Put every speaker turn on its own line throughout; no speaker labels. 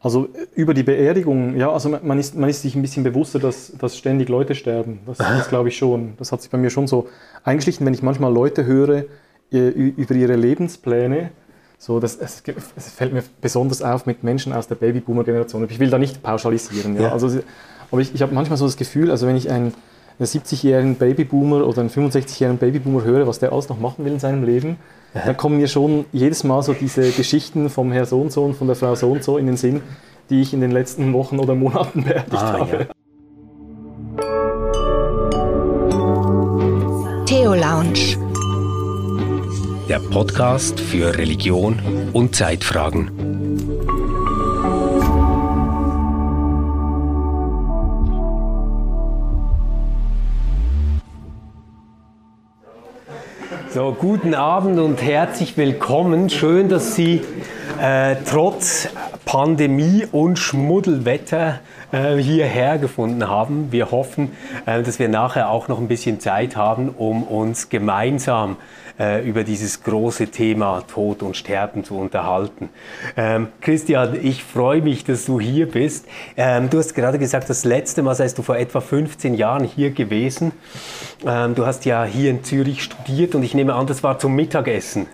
Also äh, über die Beerdigung, ja, also man ist, man ist sich ein bisschen bewusster, dass, dass ständig Leute sterben. Das, das glaube ich schon. Das hat sich bei mir schon so eingeschlichen, wenn ich manchmal Leute höre über ihre Lebenspläne. So, das, es, es, fällt mir besonders auf mit Menschen aus der Babyboomer-Generation. Ich will da nicht pauschalisieren. Ja. ja. Also, aber ich, ich habe manchmal so das Gefühl, also wenn ich einen, einen 70-jährigen Babyboomer oder einen 65-jährigen Babyboomer höre, was der alles noch machen will in seinem Leben, ja. dann kommen mir schon jedes Mal so diese Geschichten vom Herr so und so und von der Frau so und so in den Sinn, die ich in den letzten Wochen oder Monaten beerdigt ah, habe. Ja.
Theo Lounge
der Podcast für Religion und Zeitfragen.
So, guten Abend und herzlich willkommen. Schön, dass Sie äh, trotz Pandemie und Schmuddelwetter äh, hierher gefunden haben. Wir hoffen, äh, dass wir nachher auch noch ein bisschen Zeit haben, um uns gemeinsam äh, über dieses große Thema Tod und Sterben zu unterhalten. Ähm, Christian, ich freue mich, dass du hier bist. Ähm, du hast gerade gesagt, das letzte Mal seist du vor etwa 15 Jahren hier gewesen. Ähm, du hast ja hier in Zürich studiert und ich nehme an, das war zum Mittagessen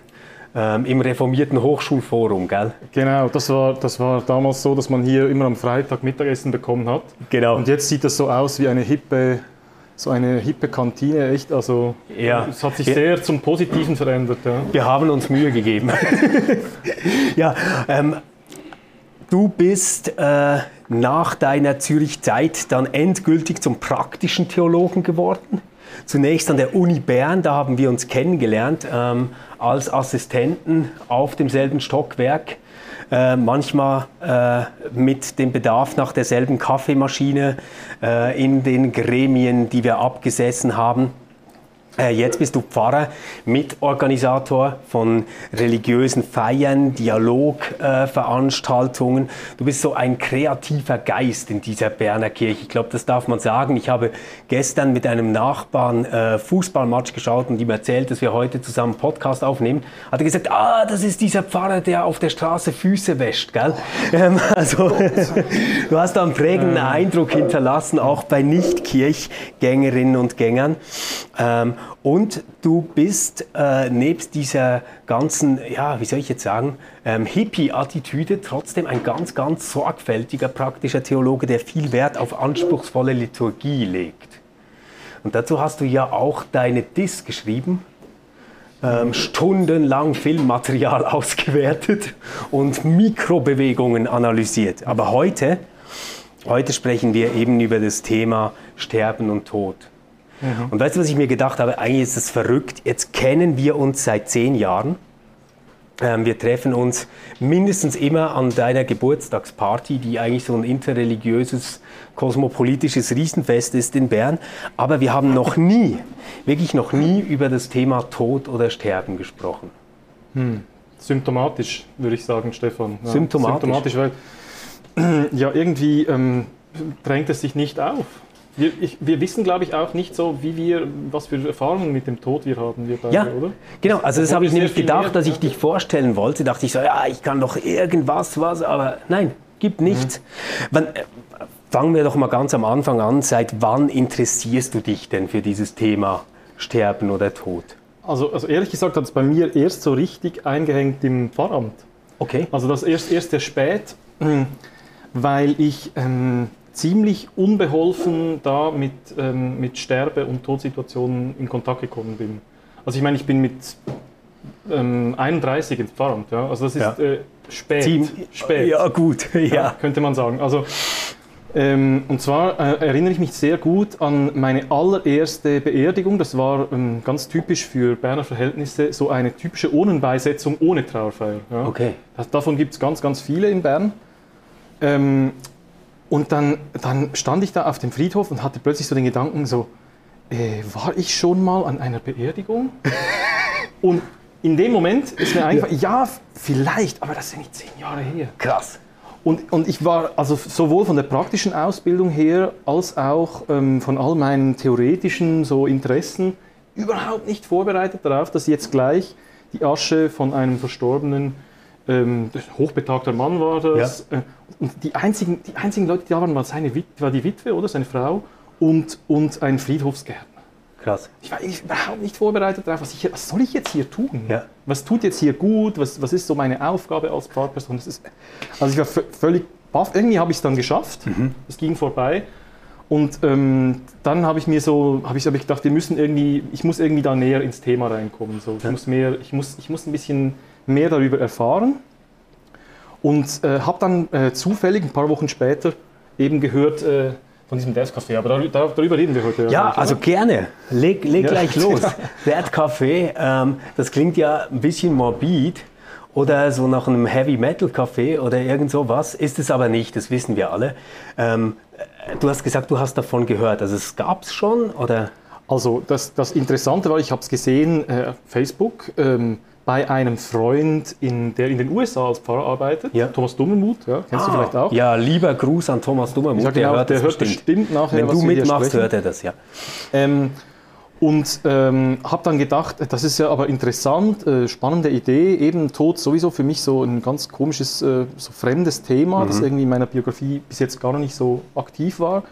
ähm, im reformierten Hochschulforum, gell?
Genau, das war, das war damals so, dass man hier immer am Freitag Mittagessen bekommen hat.
Genau.
Und jetzt sieht das so aus wie eine hippe so eine hippe Kantine, echt. Also ja. es hat sich sehr zum Positiven verändert. Ja.
Wir haben uns Mühe gegeben. ja, ähm, du bist äh, nach deiner Zürich-Zeit dann endgültig zum praktischen Theologen geworden. Zunächst an der Uni Bern, da haben wir uns kennengelernt ähm, als Assistenten auf demselben Stockwerk äh, manchmal äh, mit dem Bedarf nach derselben Kaffeemaschine äh, in den Gremien, die wir abgesessen haben. Äh, jetzt bist du Pfarrer, Mitorganisator von religiösen Feiern, Dialogveranstaltungen. Äh, du bist so ein kreativer Geist in dieser Berner Kirche. Ich glaube, das darf man sagen. Ich habe gestern mit einem Nachbarn äh, Fußballmatch geschaut und ihm erzählt, dass wir heute zusammen Podcast aufnehmen. Hat er gesagt, ah, das ist dieser Pfarrer, der auf der Straße Füße wäscht, gell? Ähm, also, du hast da einen prägenden Eindruck hinterlassen, auch bei Nicht-Kirchgängerinnen und Gängern. Ähm, und du bist äh, nebst dieser ganzen, ja, wie soll ich jetzt sagen, ähm, Hippie-Attitüde trotzdem ein ganz, ganz sorgfältiger praktischer Theologe, der viel Wert auf anspruchsvolle Liturgie legt. Und dazu hast du ja auch deine Dis geschrieben, ähm, stundenlang Filmmaterial ausgewertet und Mikrobewegungen analysiert. Aber heute, heute sprechen wir eben über das Thema Sterben und Tod. Mhm. Und weißt du, was ich mir gedacht habe? Eigentlich ist es verrückt. Jetzt kennen wir uns seit zehn Jahren. Ähm, wir treffen uns mindestens immer an deiner Geburtstagsparty, die eigentlich so ein interreligiöses, kosmopolitisches Riesenfest ist in Bern. Aber wir haben noch nie, wirklich noch nie über das Thema Tod oder Sterben gesprochen.
Hm. Symptomatisch, würde ich sagen, Stefan.
Ja, symptomatisch.
Symptomatisch, weil ja irgendwie ähm, drängt es sich nicht auf. Wir, ich, wir, wissen, glaube ich, auch nicht so, wie wir, was für Erfahrungen mit dem Tod wir haben, wir
beide, ja, oder? Genau, also das habe ich nämlich gedacht, mehr, dass ich dich vorstellen wollte. Dachte ich so, ja, ich kann doch irgendwas, was, aber nein, gibt nichts. Mhm. Wann, äh, fangen wir doch mal ganz am Anfang an. Seit wann interessierst du dich denn für dieses Thema Sterben oder Tod?
Also, also ehrlich gesagt hat es bei mir erst so richtig eingehängt im Pfarramt.
Okay.
Also das erst, erst sehr spät, weil ich... Ähm, ziemlich unbeholfen da mit, ähm, mit Sterbe- und Todsituationen in Kontakt gekommen bin. Also ich meine, ich bin mit ähm, 31 ins Pfarramt, ja? also das ist ja. äh, spät, Team,
spät. Ja gut, ja. ja.
Könnte man sagen. Also, ähm, und zwar äh, erinnere ich mich sehr gut an meine allererste Beerdigung. Das war ähm, ganz typisch für Berner Verhältnisse, so eine typische Urnenbeisetzung ohne Trauerfeier.
Ja? Okay.
Das, davon gibt es ganz, ganz viele in Bern. Ähm, und dann, dann stand ich da auf dem Friedhof und hatte plötzlich so den Gedanken so, äh, war ich schon mal an einer Beerdigung? und in dem Moment ist mir einfach, ja. ja, vielleicht, aber das sind nicht zehn Jahre her.
Krass.
Und, und ich war also sowohl von der praktischen Ausbildung her als auch ähm, von all meinen theoretischen so Interessen überhaupt nicht vorbereitet darauf, dass jetzt gleich die Asche von einem Verstorbenen ähm, hochbetagter Mann war das. Ja. Äh, und die einzigen, die einzigen Leute, die da waren, war, seine Witwe, war die Witwe oder seine Frau und, und ein Friedhofsgärtner.
Krass.
Ich war überhaupt nicht vorbereitet darauf, was, ich, was soll ich jetzt hier tun? Ja. Was tut jetzt hier gut? Was, was ist so meine Aufgabe als Pfarrperson? Ist, also ich war völlig baff. Irgendwie habe ich es dann geschafft. Mhm. Es ging vorbei. Und ähm, dann habe ich mir so, habe ich, hab ich gedacht, wir müssen irgendwie, ich muss irgendwie da näher ins Thema reinkommen. So. Ich, ja. muss mehr, ich, muss, ich muss ein bisschen mehr darüber erfahren. Und äh, habe dann äh, zufällig ein paar Wochen später eben gehört äh, von diesem Death Café. Aber darüber, darüber reden wir heute.
Ja, also oder? gerne. Leg, leg ja. gleich los. Death Café, ähm, das klingt ja ein bisschen morbid oder so nach einem Heavy Metal Café oder irgend sowas. Ist es aber nicht, das wissen wir alle. Ähm, du hast gesagt, du hast davon gehört. Also es gab es schon oder?
Also das, das Interessante war, ich habe es gesehen, äh, Facebook. Ähm, bei einem Freund, in, der in den USA als Pfarrer arbeitet, ja. Thomas Dummermuth, ja,
kennst ah, du vielleicht auch? Ja, lieber Gruß an Thomas Dummermuth,
ja, genau, der hört, der hört bestimmt. bestimmt nachher,
Wenn du mitmachst, hört er das, ja.
Ähm, und ähm, habe dann gedacht, das ist ja aber interessant, äh, spannende Idee, eben Tod sowieso für mich so ein ganz komisches, äh, so fremdes Thema, mhm. das irgendwie in meiner Biografie bis jetzt gar nicht so aktiv war.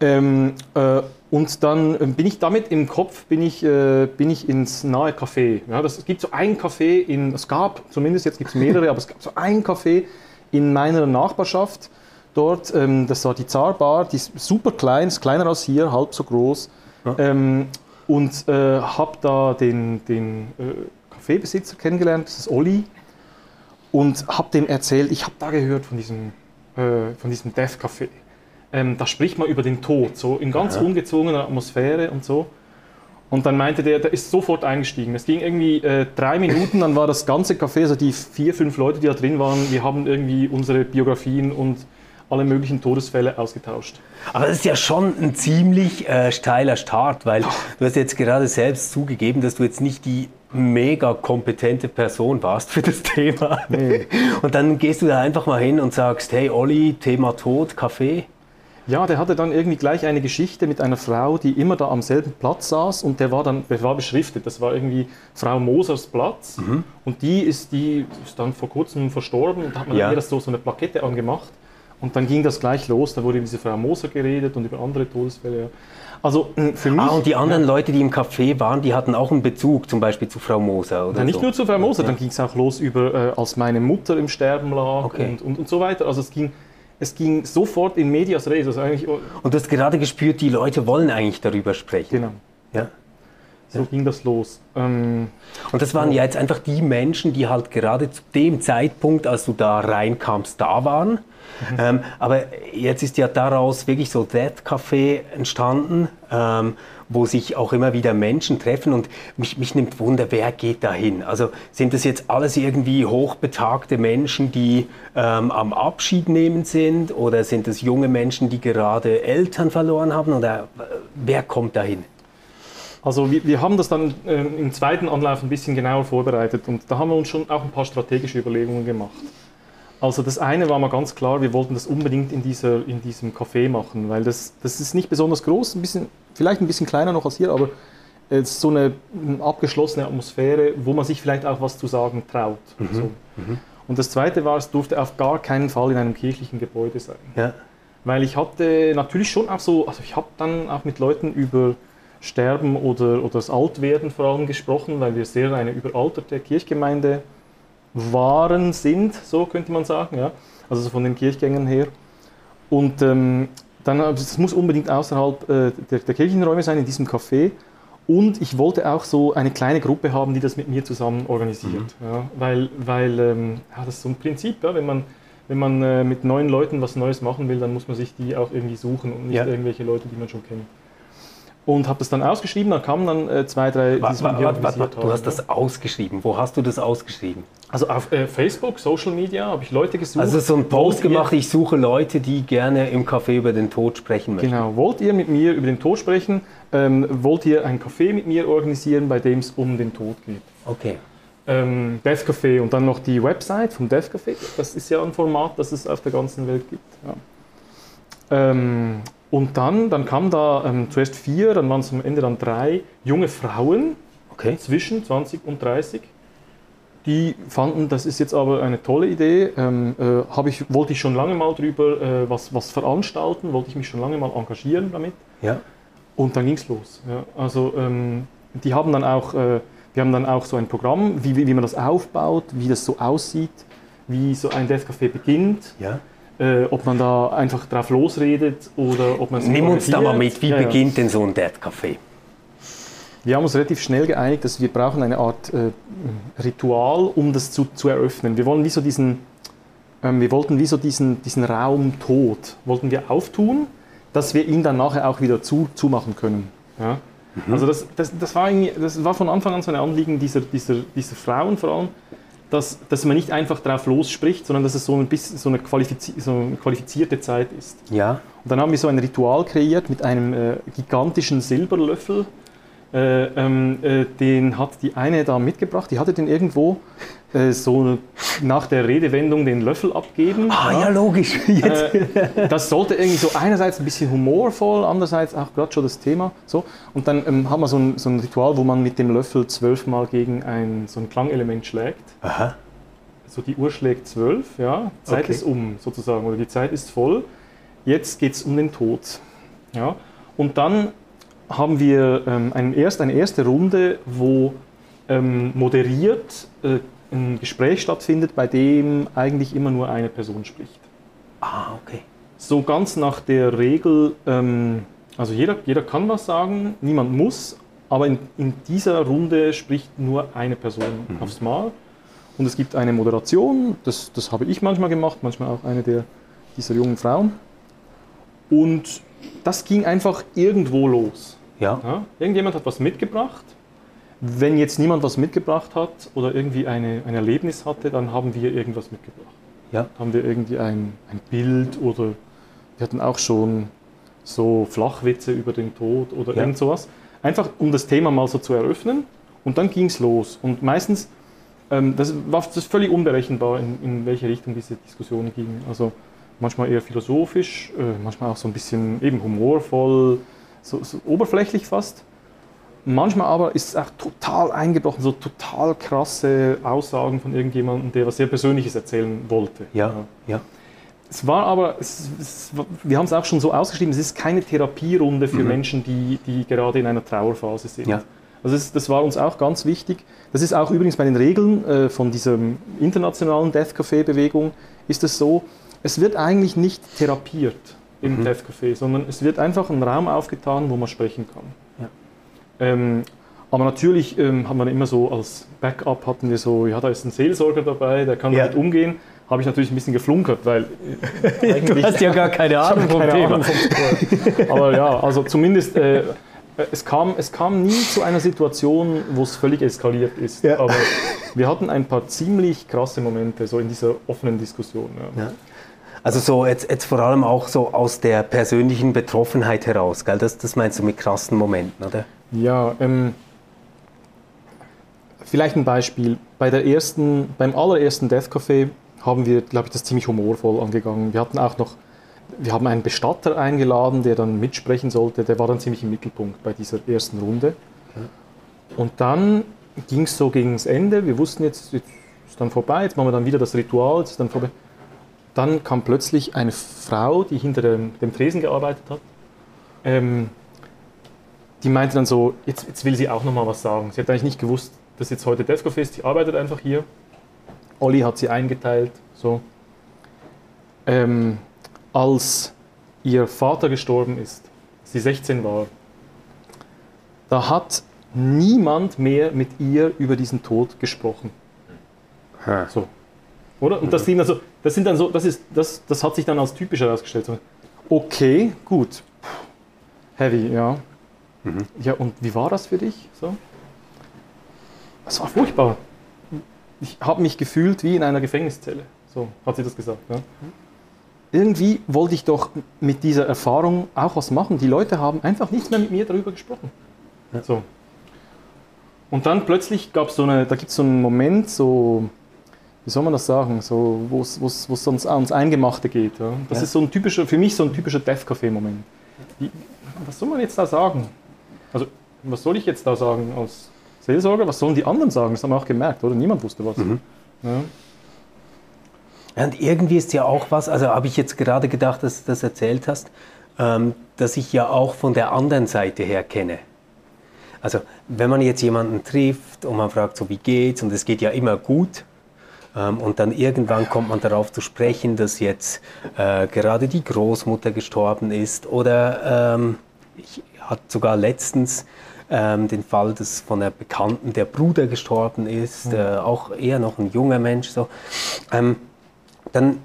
Ähm, äh, und dann äh, bin ich damit im Kopf, bin ich, äh, bin ich ins nahe Café. Ja, das, es gibt so ein Café, in, es gab zumindest, jetzt gibt es mehrere, aber es gab so ein Café in meiner Nachbarschaft dort. Ähm, das war die Zarbar, die ist super klein, ist kleiner als hier, halb so groß. Ja. Ähm, und äh, habe da den, den äh, Kaffeebesitzer kennengelernt, das ist Olli. Und habe dem erzählt, ich habe da gehört von diesem, äh, von diesem Death Café ähm, da spricht man über den Tod, so in ganz ja. ungezwungener Atmosphäre und so. Und dann meinte der, der ist sofort eingestiegen. Es ging irgendwie äh, drei Minuten, dann war das ganze Café, also die vier, fünf Leute, die da drin waren, wir haben irgendwie unsere Biografien und alle möglichen Todesfälle ausgetauscht.
Aber das ist ja schon ein ziemlich äh, steiler Start, weil du hast jetzt gerade selbst zugegeben, dass du jetzt nicht die mega kompetente Person warst für das Thema. Nee. Und dann gehst du da einfach mal hin und sagst, hey Olli, Thema Tod, Kaffee.
Ja, der hatte dann irgendwie gleich eine Geschichte mit einer Frau, die immer da am selben Platz saß und der war dann der war beschriftet. Das war irgendwie Frau Mosers Platz mhm. und die ist, die ist dann vor kurzem verstorben und da hat man ja. ihr das so, so eine Plakette angemacht und dann ging das gleich los. Da wurde über diese Frau Moser geredet und über andere Todesfälle.
Also hm, für mich. Ah, und die anderen ja. Leute, die im Café waren, die hatten auch einen Bezug, zum Beispiel zu Frau Moser, oder?
Ja, nicht so. nur zu Frau Moser, ja. dann ging es auch los über, äh, als meine Mutter im Sterben lag okay. und, und, und so weiter. Also es ging es ging sofort in medias res. Also eigentlich
und du hast gerade gespürt, die Leute wollen eigentlich darüber sprechen.
Genau. Ja. So ja. ging das los. Ähm,
und das waren ja jetzt einfach die Menschen, die halt gerade zu dem Zeitpunkt, als du da reinkamst, da waren. Mhm. Ähm, aber jetzt ist ja daraus wirklich so Death Café entstanden. Ähm, wo sich auch immer wieder Menschen treffen und mich, mich nimmt Wunder, wer geht da hin? Also sind das jetzt alles irgendwie hochbetagte Menschen, die ähm, am Abschied nehmen sind oder sind es junge Menschen, die gerade Eltern verloren haben oder äh, wer kommt da hin?
Also wir, wir, haben das dann äh, im zweiten Anlauf ein bisschen genauer vorbereitet und da haben wir uns schon auch ein paar strategische Überlegungen gemacht. Also das eine war mal ganz klar, wir wollten das unbedingt in, dieser, in diesem Café machen, weil das, das ist nicht besonders groß, ein bisschen, vielleicht ein bisschen kleiner noch als hier, aber es ist so eine abgeschlossene Atmosphäre, wo man sich vielleicht auch was zu sagen traut. Mhm. So. Mhm. Und das zweite war, es durfte auf gar keinen Fall in einem kirchlichen Gebäude sein. Ja. Weil ich hatte natürlich schon auch so, also ich habe dann auch mit Leuten über Sterben oder, oder das Altwerden vor allem gesprochen, weil wir sehr eine überalterte Kirchgemeinde waren, sind, so könnte man sagen, ja? also von den Kirchgängern her. Und ähm, dann, es muss unbedingt außerhalb äh, der, der, Kirchenräume sein, in diesem Café. Und ich wollte auch so eine kleine Gruppe haben, die das mit mir zusammen organisiert. Mhm. Ja? Weil, weil ähm, ja, das ist so ein Prinzip, ja? wenn man, wenn man äh, mit neuen Leuten was Neues machen will, dann muss man sich die auch irgendwie suchen und nicht irgendwelche Leute, die man schon kennt und habe das dann ausgeschrieben. Dann kamen dann äh, zwei, drei,
warte, warte, warte, Du hast das ausgeschrieben. Wo hast du das ausgeschrieben?
Also auf äh, Facebook, Social Media habe ich Leute gesucht.
Also so ein Post gemacht, ich suche Leute, die gerne im Café über den Tod sprechen möchten.
Genau. Wollt ihr mit mir über den Tod sprechen? Ähm, wollt ihr ein Café mit mir organisieren, bei dem es um den Tod geht?
Okay.
Ähm, Death Café und dann noch die Website vom Death Café. Das ist ja ein Format, das es auf der ganzen Welt gibt. Ja. Ähm, und dann, dann kamen da ähm, zuerst vier, dann waren es am Ende dann drei junge Frauen okay. zwischen 20 und 30. Die fanden, das ist jetzt aber eine tolle Idee. Ähm, äh, ich, wollte ich schon lange mal drüber äh, was, was veranstalten, wollte ich mich schon lange mal engagieren damit.
Ja.
Und dann ging es los. Ja. Also ähm, die haben dann auch, äh, wir haben dann auch so ein Programm, wie, wie man das aufbaut, wie das so aussieht, wie so ein Death Café beginnt.
Ja.
Äh, ob man da einfach drauf losredet oder ob man es
Nimm uns da mal mit, wie ja, beginnt denn so ein Death Café?
Wir haben uns relativ schnell geeinigt, dass wir brauchen eine Art äh, Ritual, um das zu, zu eröffnen. Wir wollen wie so diesen, ähm, wir wollten wie so diesen, diesen Raum Tod, wollten wir auftun, dass wir ihn dann nachher auch wieder zu, zumachen können. Ja? Mhm. Also das, das, das, war das war von Anfang an so ein Anliegen dieser, dieser, dieser Frauen vor allem, dass, dass man nicht einfach drauf losspricht, sondern dass es so, ein bisschen, so, eine, qualifizi so eine qualifizierte Zeit ist.
Ja.
Und dann haben wir so ein Ritual kreiert mit einem äh, gigantischen Silberlöffel, äh, ähm, äh, den hat die eine da mitgebracht, die hatte den irgendwo äh, so nach der Redewendung den Löffel abgeben.
Ah, ja, ja logisch.
Äh, das sollte irgendwie so einerseits ein bisschen humorvoll, andererseits auch gerade schon das Thema. So. Und dann ähm, haben wir so ein, so ein, Ritual, wo man mit dem Löffel zwölfmal gegen ein, so ein Klangelement schlägt.
Aha.
So die Uhr schlägt zwölf, ja, Zeit okay. ist um sozusagen, oder die Zeit ist voll. Jetzt geht es um den Tod. Ja. Und dann haben wir ähm, ein erst, eine erste Runde, wo ähm, moderiert äh, ein Gespräch stattfindet, bei dem eigentlich immer nur eine Person spricht.
Ah, okay.
So ganz nach der Regel, ähm, also jeder, jeder kann was sagen, niemand muss, aber in, in dieser Runde spricht nur eine Person mhm. aufs Mal. Und es gibt eine Moderation, das, das habe ich manchmal gemacht, manchmal auch eine der, dieser jungen Frauen. Und das ging einfach irgendwo los.
Ja.
ja. Irgendjemand hat was mitgebracht. Wenn jetzt niemand was mitgebracht hat oder irgendwie eine, ein Erlebnis hatte, dann haben wir irgendwas mitgebracht.
Ja.
Haben wir irgendwie ein, ein Bild oder wir hatten auch schon so Flachwitze über den Tod oder ja. irgend sowas. Einfach um das Thema mal so zu eröffnen und dann ging es los. Und meistens, ähm, das war das völlig unberechenbar, in, in welche Richtung diese Diskussion ging. Also manchmal eher philosophisch, äh, manchmal auch so ein bisschen eben humorvoll, so, so oberflächlich fast. Manchmal aber ist es auch total eingebrochen, so total krasse Aussagen von irgendjemandem, der was sehr Persönliches erzählen wollte.
Ja, ja.
Es war aber, es, es, wir haben es auch schon so ausgeschrieben, es ist keine Therapierunde für mhm. Menschen, die, die gerade in einer Trauerphase sind.
Ja.
Also das, das, war uns auch ganz wichtig. Das ist auch übrigens bei den Regeln äh, von dieser internationalen Death Café-Bewegung ist es so, es wird eigentlich nicht therapiert im mhm. Death Café, sondern es wird einfach ein Raum aufgetan, wo man sprechen kann.
Ja.
Ähm, aber natürlich ähm, haben wir immer so als Backup hatten wir so, ja, da ist ein Seelsorger dabei, der kann ja. damit umgehen. Habe ich natürlich ein bisschen geflunkert, weil
äh, du hast ja gar keine Ahnung vom keine Thema. Ahnung
vom aber ja, also zumindest äh, es kam, es kam nie zu einer Situation, wo es völlig eskaliert ist. Ja. Aber wir hatten ein paar ziemlich krasse Momente so in dieser offenen Diskussion.
Ja. Also so jetzt, jetzt vor allem auch so aus der persönlichen Betroffenheit heraus, gell? Das, das meinst du mit krassen Momenten, oder?
Ja, ähm, vielleicht ein Beispiel. Bei der ersten, beim allerersten Death Café haben wir, glaube ich, das ziemlich humorvoll angegangen. Wir hatten auch noch, wir haben einen Bestatter eingeladen, der dann mitsprechen sollte. Der war dann ziemlich im Mittelpunkt bei dieser ersten Runde. Und dann ging es so gegen das Ende. Wir wussten jetzt, jetzt ist dann vorbei, jetzt machen wir dann wieder das Ritual, jetzt ist dann vorbei. Dann kam plötzlich eine Frau, die hinter dem, dem Tresen gearbeitet hat. Ähm, die meinte dann so, jetzt, jetzt will sie auch noch mal was sagen. Sie hat eigentlich nicht gewusst, dass jetzt heute Defcoff ist. Sie arbeitet einfach hier. Olli hat sie eingeteilt. So. Ähm, als ihr Vater gestorben ist, sie 16 war, da hat niemand mehr mit ihr über diesen Tod gesprochen. So. Oder? Und das sind also, das sind dann so, das ist, das, das hat sich dann als typisch herausgestellt. Okay, gut. Heavy, ja. Mhm. Ja, und wie war das für dich? So? Das war furchtbar. Ich habe mich gefühlt wie in einer Gefängniszelle. So hat sie das gesagt. Ja. Irgendwie wollte ich doch mit dieser Erfahrung auch was machen. Die Leute haben einfach nichts mehr mit mir darüber gesprochen. Ja. So. Und dann plötzlich gab es so eine, da gibt es so einen Moment, so wie soll man das sagen, so, wo es uns ans Eingemachte geht. Ja? Das ja. ist so ein typischer, für mich so ein typischer Death Café-Moment. Was soll man jetzt da sagen? Also, was soll ich jetzt da sagen als Seelsorger, was sollen die anderen sagen? Das haben wir auch gemerkt, oder? Niemand wusste was.
Mhm.
Ja.
Und irgendwie ist ja auch was, also habe ich jetzt gerade gedacht, dass du das erzählt hast, ähm, dass ich ja auch von der anderen Seite her kenne. Also wenn man jetzt jemanden trifft und man fragt so, wie geht's, und es geht ja immer gut, und dann irgendwann kommt man darauf zu sprechen, dass jetzt äh, gerade die Großmutter gestorben ist oder ähm, ich hatte sogar letztens ähm, den Fall, dass von einer Bekannten der Bruder gestorben ist, äh, auch eher noch ein junger Mensch, so, ähm, dann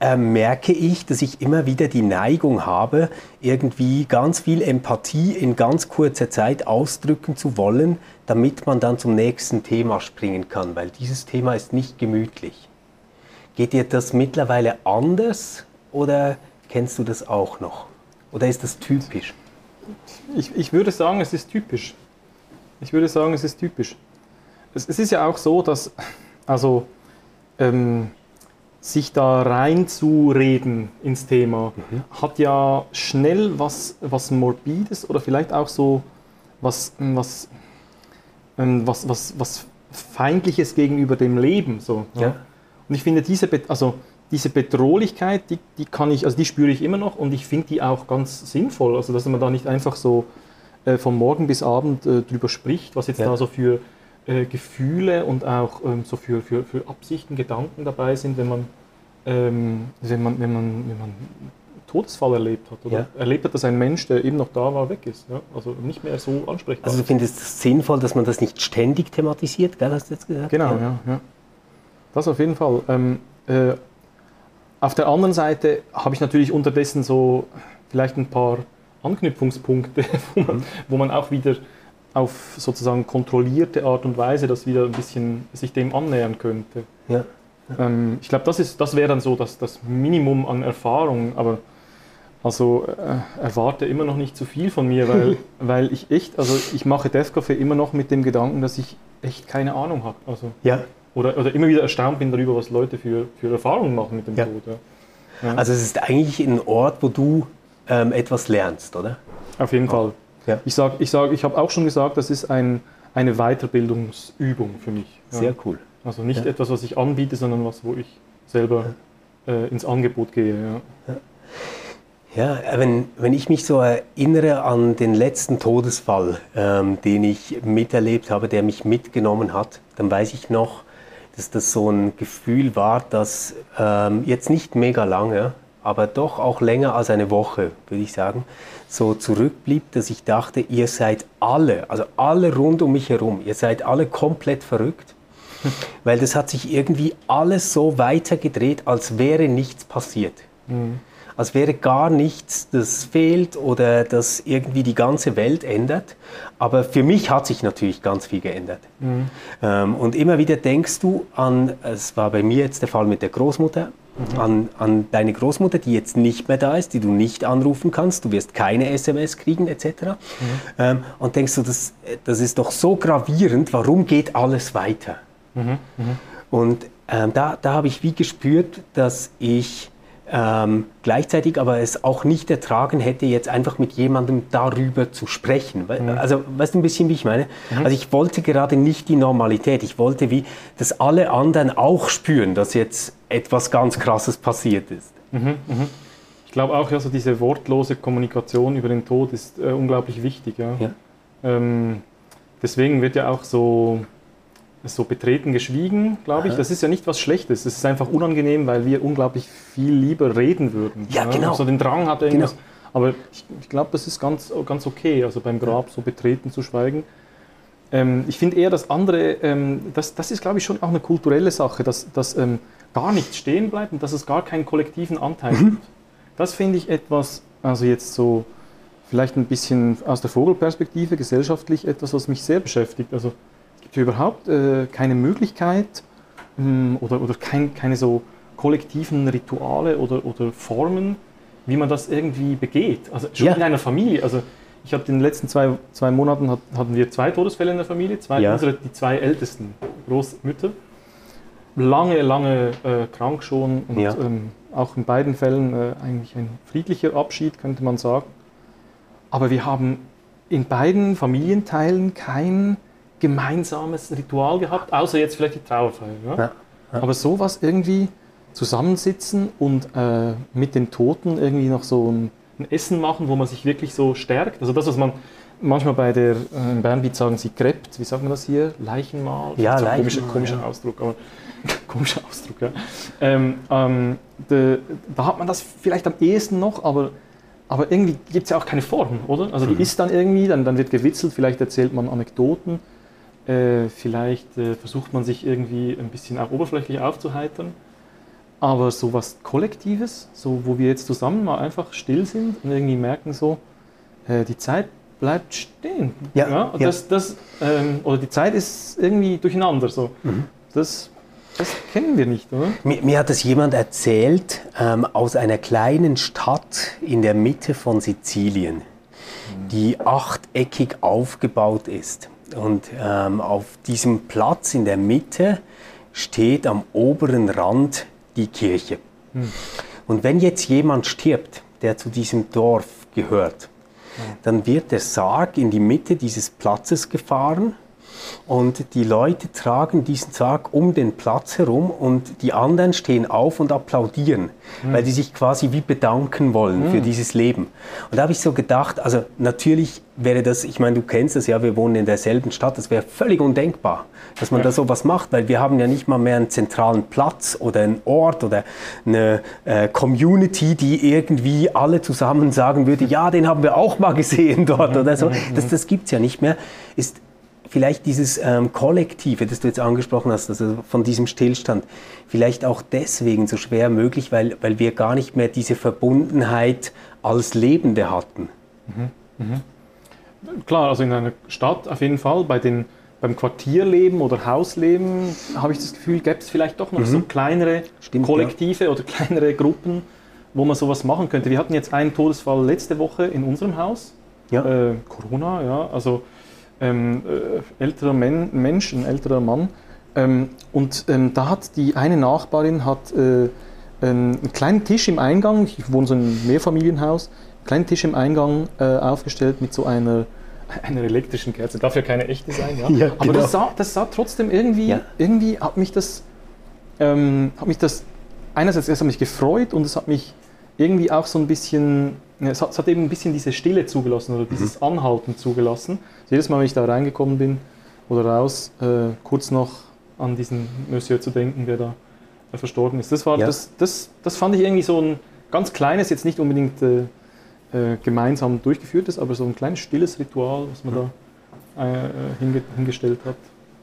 äh, merke ich, dass ich immer wieder die Neigung habe, irgendwie ganz viel Empathie in ganz kurzer Zeit ausdrücken zu wollen, damit man dann zum nächsten Thema springen kann, weil dieses Thema ist nicht gemütlich. Geht dir das mittlerweile anders oder kennst du das auch noch? Oder ist das typisch?
Ich, ich würde sagen, es ist typisch. Ich würde sagen, es ist typisch. Es, es ist ja auch so, dass also ähm, sich da reinzureden ins Thema hat ja schnell was, was Morbides oder vielleicht auch so was, was, ähm, was, was, was Feindliches gegenüber dem Leben. So,
Ja.
Und ich finde, diese, also, diese Bedrohlichkeit, die, die kann ich, also die spüre ich immer noch und ich finde die auch ganz sinnvoll. Also dass man da nicht einfach so äh, von morgen bis abend äh, drüber spricht, was jetzt
Ja.
da so für äh, Gefühle und auch ähm, so für, für, für Absichten, Gedanken dabei sind, wenn man, ähm, wenn man, wenn man, wenn man einen Todesfall erlebt hat oder
Ja.
erlebt hat, dass ein Mensch, der eben noch da war, weg ist. Ja? Also nicht mehr so ansprechbar.
Also du findest es sinnvoll, dass man das nicht ständig thematisiert, gell, hast du jetzt gesagt?
Genau, ja. ja. Das auf jeden Fall. Ähm, äh, auf der anderen Seite habe ich natürlich unterdessen so vielleicht ein paar Anknüpfungspunkte, wo man, wo man auch wieder auf sozusagen kontrollierte Art und Weise das wieder ein bisschen sich dem annähern könnte.
Ja.
Ähm, ich glaube, das, ist- das wäre dann so das, das Minimum an Erfahrung, aber also äh, erwarte immer noch nicht zu viel von mir, weil, weil ich echt, also ich mache Death Café immer noch mit dem Gedanken, dass ich echt keine Ahnung habe. Also,
ja.
oder, oder immer wieder erstaunt bin darüber, was Leute für, für Erfahrungen machen mit dem
Ja.
Tod. Ja.
Also es ist eigentlich ein Ort, wo du ähm, etwas lernst, oder?
Auf jeden Fall.
Ja.
Ich sage, ich, sag, ich habe auch schon gesagt, das ist ein, eine Weiterbildungsübung für mich. Ja.
Sehr cool.
Also nicht
Ja.
etwas, was ich anbiete, sondern was, wo ich selber äh, ins Angebot gehe. Ja.
Ja, wenn, wenn ich mich so erinnere an den letzten Todesfall, ähm, den ich miterlebt habe, der mich mitgenommen hat, dann weiß ich noch, dass das so ein Gefühl war, das ähm, jetzt nicht mega lange, aber doch auch länger als eine Woche, würde ich sagen, so zurückblieb, dass ich dachte, ihr seid alle, also alle rund um mich herum, ihr seid alle komplett verrückt. Weil das hat sich irgendwie alles so weitergedreht, als wäre nichts passiert. Als wäre gar nichts, das fehlt oder das irgendwie die ganze Welt ändert. Aber für mich hat sich natürlich ganz viel geändert. Ähm, und immer wieder denkst du an, es war bei mir jetzt der Fall mit der Großmutter, an, an deine Großmutter, die jetzt nicht mehr da ist, die du nicht anrufen kannst, du wirst keine SMS kriegen etc. Ähm, und denkst du, das, das ist doch so gravierend, warum geht alles weiter? Und ähm, da, da habe ich wie gespürt, dass ich ähm, gleichzeitig aber es auch nicht ertragen hätte, jetzt einfach mit jemandem darüber zu sprechen. Weil, Also weißt du ein bisschen, wie ich meine? Also ich wollte gerade nicht die Normalität. Ich wollte wie, dass alle anderen auch spüren, dass jetzt etwas ganz Krasses passiert ist.
Ich glaube auch, ja, so diese wortlose Kommunikation über den Tod ist äh, unglaublich wichtig. Ja.
Ja.
Ähm, deswegen wird ja auch so, so betreten geschwiegen, glaube ich. Das ist ja nicht was Schlechtes. Es ist einfach unangenehm, weil wir unglaublich viel lieber reden würden.
Ja, genau.
So den Drang hat irgendwas.
Genau.
Aber ich, ich glaube, das ist ganz, ganz okay, also beim Grab so betreten zu schweigen. Ähm, ich finde eher das andere, ähm, das, das ist, glaube ich, schon auch eine kulturelle Sache, dass, dass ähm, gar nichts stehen bleibt und dass es gar keinen kollektiven Anteil gibt. Das finde ich etwas, also jetzt so vielleicht ein bisschen aus der Vogelperspektive, gesellschaftlich etwas, was mich sehr beschäftigt. Also überhaupt äh, keine Möglichkeit mh, oder, oder kein, keine so kollektiven Rituale oder, oder Formen, wie man das irgendwie begeht. Also schon
Ja.
in einer Familie. Also ich habe in den letzten zwei, zwei Monaten hat, hatten wir zwei Todesfälle in der Familie, zwei,
Ja.
unsere, die zwei ältesten Großmütter. Lange, lange äh, krank schon und
Ja.
ähm, auch in beiden Fällen äh, eigentlich ein friedlicher Abschied, könnte man sagen. Aber wir haben in beiden Familienteilen kein gemeinsames Ritual gehabt, außer jetzt vielleicht die Trauerfeier. Ja?
Ja,
Aber sowas irgendwie zusammensitzen und äh, mit den Toten irgendwie noch so ein, ein, Essen machen, wo man sich wirklich so stärkt. Also das, was man manchmal bei der, äh, in Bernbiet sagen sie Krept, wie sagt man das hier? Leichenmahl?
Ja,
so
Leichenmahl,
komischer, komischer
ja.
Ausdruck, aber komischer Ausdruck, ja. Ähm, ähm, de, da hat man das vielleicht am ehesten noch, aber, aber irgendwie gibt es ja auch keine Form, oder? Also die
Mhm.
ist dann irgendwie, dann, dann wird gewitzelt, vielleicht erzählt man Anekdoten, äh, vielleicht äh, versucht man sich irgendwie ein bisschen auch oberflächlich aufzuheitern. Aber so was Kollektives, so wo wir jetzt zusammen mal einfach still sind und irgendwie merken so, äh, die Zeit bleibt stehen.
Ja, ja.
Das, das, ähm, oder die Zeit ist irgendwie durcheinander. So.
Mhm.
Das, das kennen wir nicht, oder?
Mir, mir hat das jemand erzählt ähm, aus einer kleinen Stadt in der Mitte von Sizilien, die achteckig aufgebaut ist. Und ähm, auf diesem Platz in der Mitte steht am oberen Rand die Kirche. Und wenn jetzt jemand stirbt, der zu diesem Dorf gehört, dann wird der Sarg in die Mitte dieses Platzes gefahren und die Leute tragen diesen Sarg um den Platz herum und die anderen stehen auf und applaudieren, weil die sich quasi wie bedanken wollen für dieses Leben. Und da habe ich so gedacht, also natürlich wäre das, ich meine, du kennst das ja, wir wohnen in derselben Stadt, das wäre völlig undenkbar, dass man da sowas macht, weil wir haben ja nicht mal mehr einen zentralen Platz oder einen Ort oder eine äh, Community, die irgendwie alle zusammen sagen würde, ja, den haben wir auch mal gesehen dort oder so. Das, das gibt es ja nicht mehr. Ist vielleicht dieses ähm, Kollektive, das du jetzt angesprochen hast, also von diesem Stillstand, vielleicht auch deswegen so schwer möglich, weil, weil wir gar nicht mehr diese Verbundenheit als Lebende hatten.
Klar, also in einer Stadt auf jeden Fall, bei den, beim Quartierleben oder Hausleben habe ich das Gefühl, gäbe es vielleicht doch noch so kleinere
Mhm. Stimmt,
Kollektive oder kleinere Gruppen, wo man sowas machen könnte. Wir hatten jetzt einen Todesfall letzte Woche in unserem Haus.
Ja.
Äh, Corona, ja, also ähm, äh, älterer Men Mensch, ein älterer Mann. Ähm, und ähm, da hat die eine Nachbarin hat äh, einen kleinen Tisch im Eingang, ich wohne so in einem Mehrfamilienhaus, einen kleinen Tisch im Eingang äh, aufgestellt mit so einer, einer elektrischen Kerze. Darf ja keine echte sein, ja.
Ja,
Aber
genau.
das, sah, das sah trotzdem irgendwie,
Ja.
irgendwie hat mich das, ähm, hat mich das einerseits erst hat mich gefreut und es hat mich irgendwie auch so ein bisschen, es hat, es hat eben ein bisschen diese Stille zugelassen oder dieses Anhalten zugelassen. Jedes Mal, wenn ich da reingekommen bin oder raus, äh, kurz noch an diesen Monsieur zu denken, der da äh, verstorben ist. Das, war,
Ja.
das, das, das fand ich irgendwie so ein ganz kleines, jetzt nicht unbedingt äh, äh, gemeinsam durchgeführtes, aber so ein kleines stilles Ritual, was man da äh, äh, hinge hingestellt hat.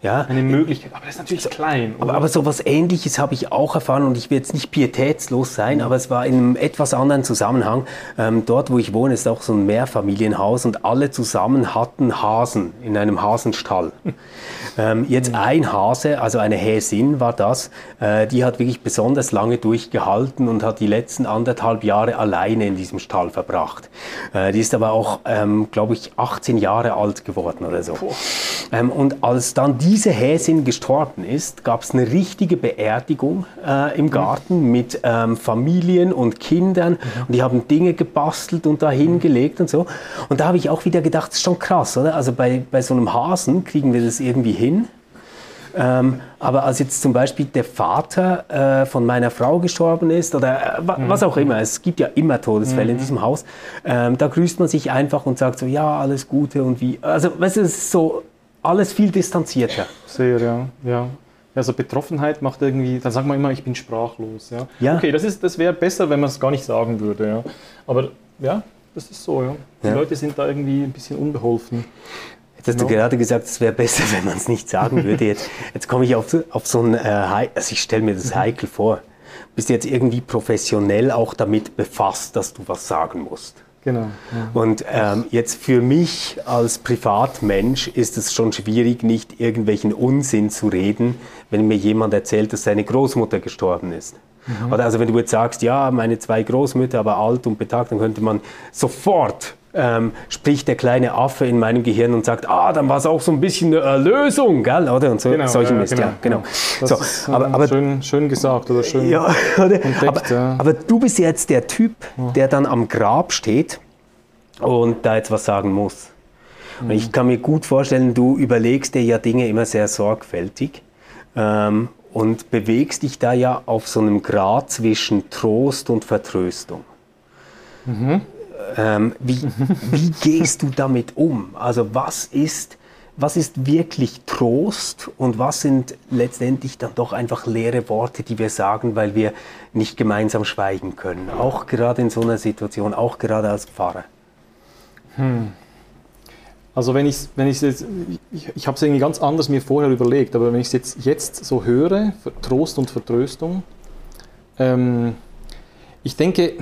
Ja,
Eine Möglichkeit, aber das ist natürlich klein.
Aber,
oder?
aber so was Ähnliches habe ich auch erfahren und ich will jetzt nicht pietätslos sein, aber es war in einem etwas anderen Zusammenhang. Ähm, dort, wo ich wohne, ist auch so ein Mehrfamilienhaus und alle zusammen hatten Hasen in einem Hasenstall. ähm, jetzt ein Hase, also eine Häsin war das, äh, die hat wirklich besonders lange durchgehalten und hat die letzten anderthalb Jahre alleine in diesem Stall verbracht. Äh, die ist aber auch, ähm, glaube ich, 18 Jahre alt geworden oder so. Ähm, und als dann diese Häsin gestorben ist, gab es eine richtige Beerdigung äh, im Garten mit ähm, Familien und Kindern. Und die haben Dinge gebastelt und da hingelegt und so. Und da habe ich auch wieder gedacht, das ist schon krass, oder? Also bei, bei so einem Hasen kriegen wir das irgendwie hin. Ähm, aber als jetzt zum Beispiel der Vater äh, von meiner Frau gestorben ist oder äh, wa- was auch immer, es gibt ja immer Todesfälle in diesem Haus, ähm, da grüßt man sich einfach und sagt so, ja, alles Gute und wie. Also, weißt du, es ist so alles viel distanzierter.
Sehr, ja. ja. Also Betroffenheit macht irgendwie, dann sagt man immer, ich bin sprachlos. Ja.
Ja.
Okay, das, ist- das wäre besser, wenn man es gar nicht sagen würde. Ja. Aber ja, das ist so. Ja. Die
Ja.
Leute sind da irgendwie ein bisschen unbeholfen.
Jetzt hast du
Genau.
gerade gesagt, es wäre besser, wenn man es nicht sagen würde. Jetzt, jetzt komme ich auf, so- auf so ein, äh, also ich stelle mir das heikel vor. Bist du jetzt irgendwie professionell auch damit befasst, dass du was sagen musst?
Genau. Ja.
Und ähm, jetzt für mich als Privatmensch ist es schon schwierig, nicht irgendwelchen Unsinn zu reden, wenn mir jemand erzählt, dass seine Großmutter gestorben ist. Oder also wenn du jetzt sagst, ja, meine zwei Großmütter, aber alt und betagt, dann könnte man sofort ähm, spricht der kleine Affe in meinem Gehirn und sagt, ah, dann war es auch so ein bisschen eine Erlösung, gell? Oder? Und so,
Genau,
solche
ja,
Mist, ja, genau.
Das
So,
ist,
aber, aber
schön, schön gesagt oder schön.
ja, oder?
Entdeckt,
aber, aber du bist jetzt der Typ, der dann am Grab steht und da jetzt was sagen muss. Und ich kann mir gut vorstellen, du überlegst dir ja Dinge immer sehr sorgfältig ähm, und bewegst dich da ja auf so einem Grad zwischen Trost und Vertröstung. Mhm. Ähm, wie, wie gehst du damit um? Also was ist, was ist wirklich Trost und was sind letztendlich dann doch einfach leere Worte, die wir sagen, weil wir nicht gemeinsam schweigen können? Auch gerade in so einer Situation, auch gerade als Pfarrer.
Hm. Also wenn ich wenn ich jetzt, ich, ich habe es irgendwie ganz anders mir vorher überlegt, aber wenn ich es jetzt, jetzt so höre, Trost und Vertröstung, ähm, ich denke,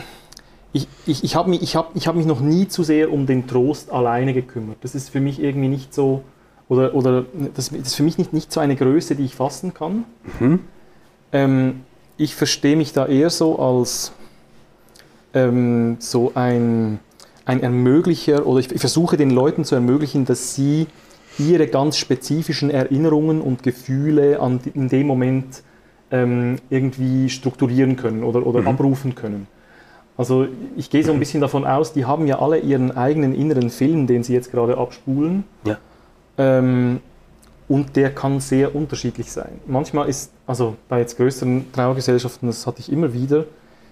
ich, ich, ich habe mich, ich hab, ich hab mich noch nie zu sehr um den Trost alleine gekümmert. Das ist für mich irgendwie nicht so, oder, oder das, das ist für mich nicht, nicht so eine Größe, die ich fassen kann. Mhm. Ähm, ich verstehe mich da eher so als ähm, so ein ein Ermöglicher oder ich, ich versuche den Leuten zu ermöglichen, dass sie ihre ganz spezifischen Erinnerungen und Gefühle an, in dem Moment ähm, irgendwie strukturieren können oder, oder mhm. abrufen können. Also ich gehe so ein bisschen davon aus, die haben ja alle ihren eigenen inneren Film, den sie jetzt gerade abspulen. Ja. Ähm, und der kann sehr unterschiedlich sein. Manchmal ist, also bei jetzt größeren Trauergesellschaften, das hatte ich immer wieder,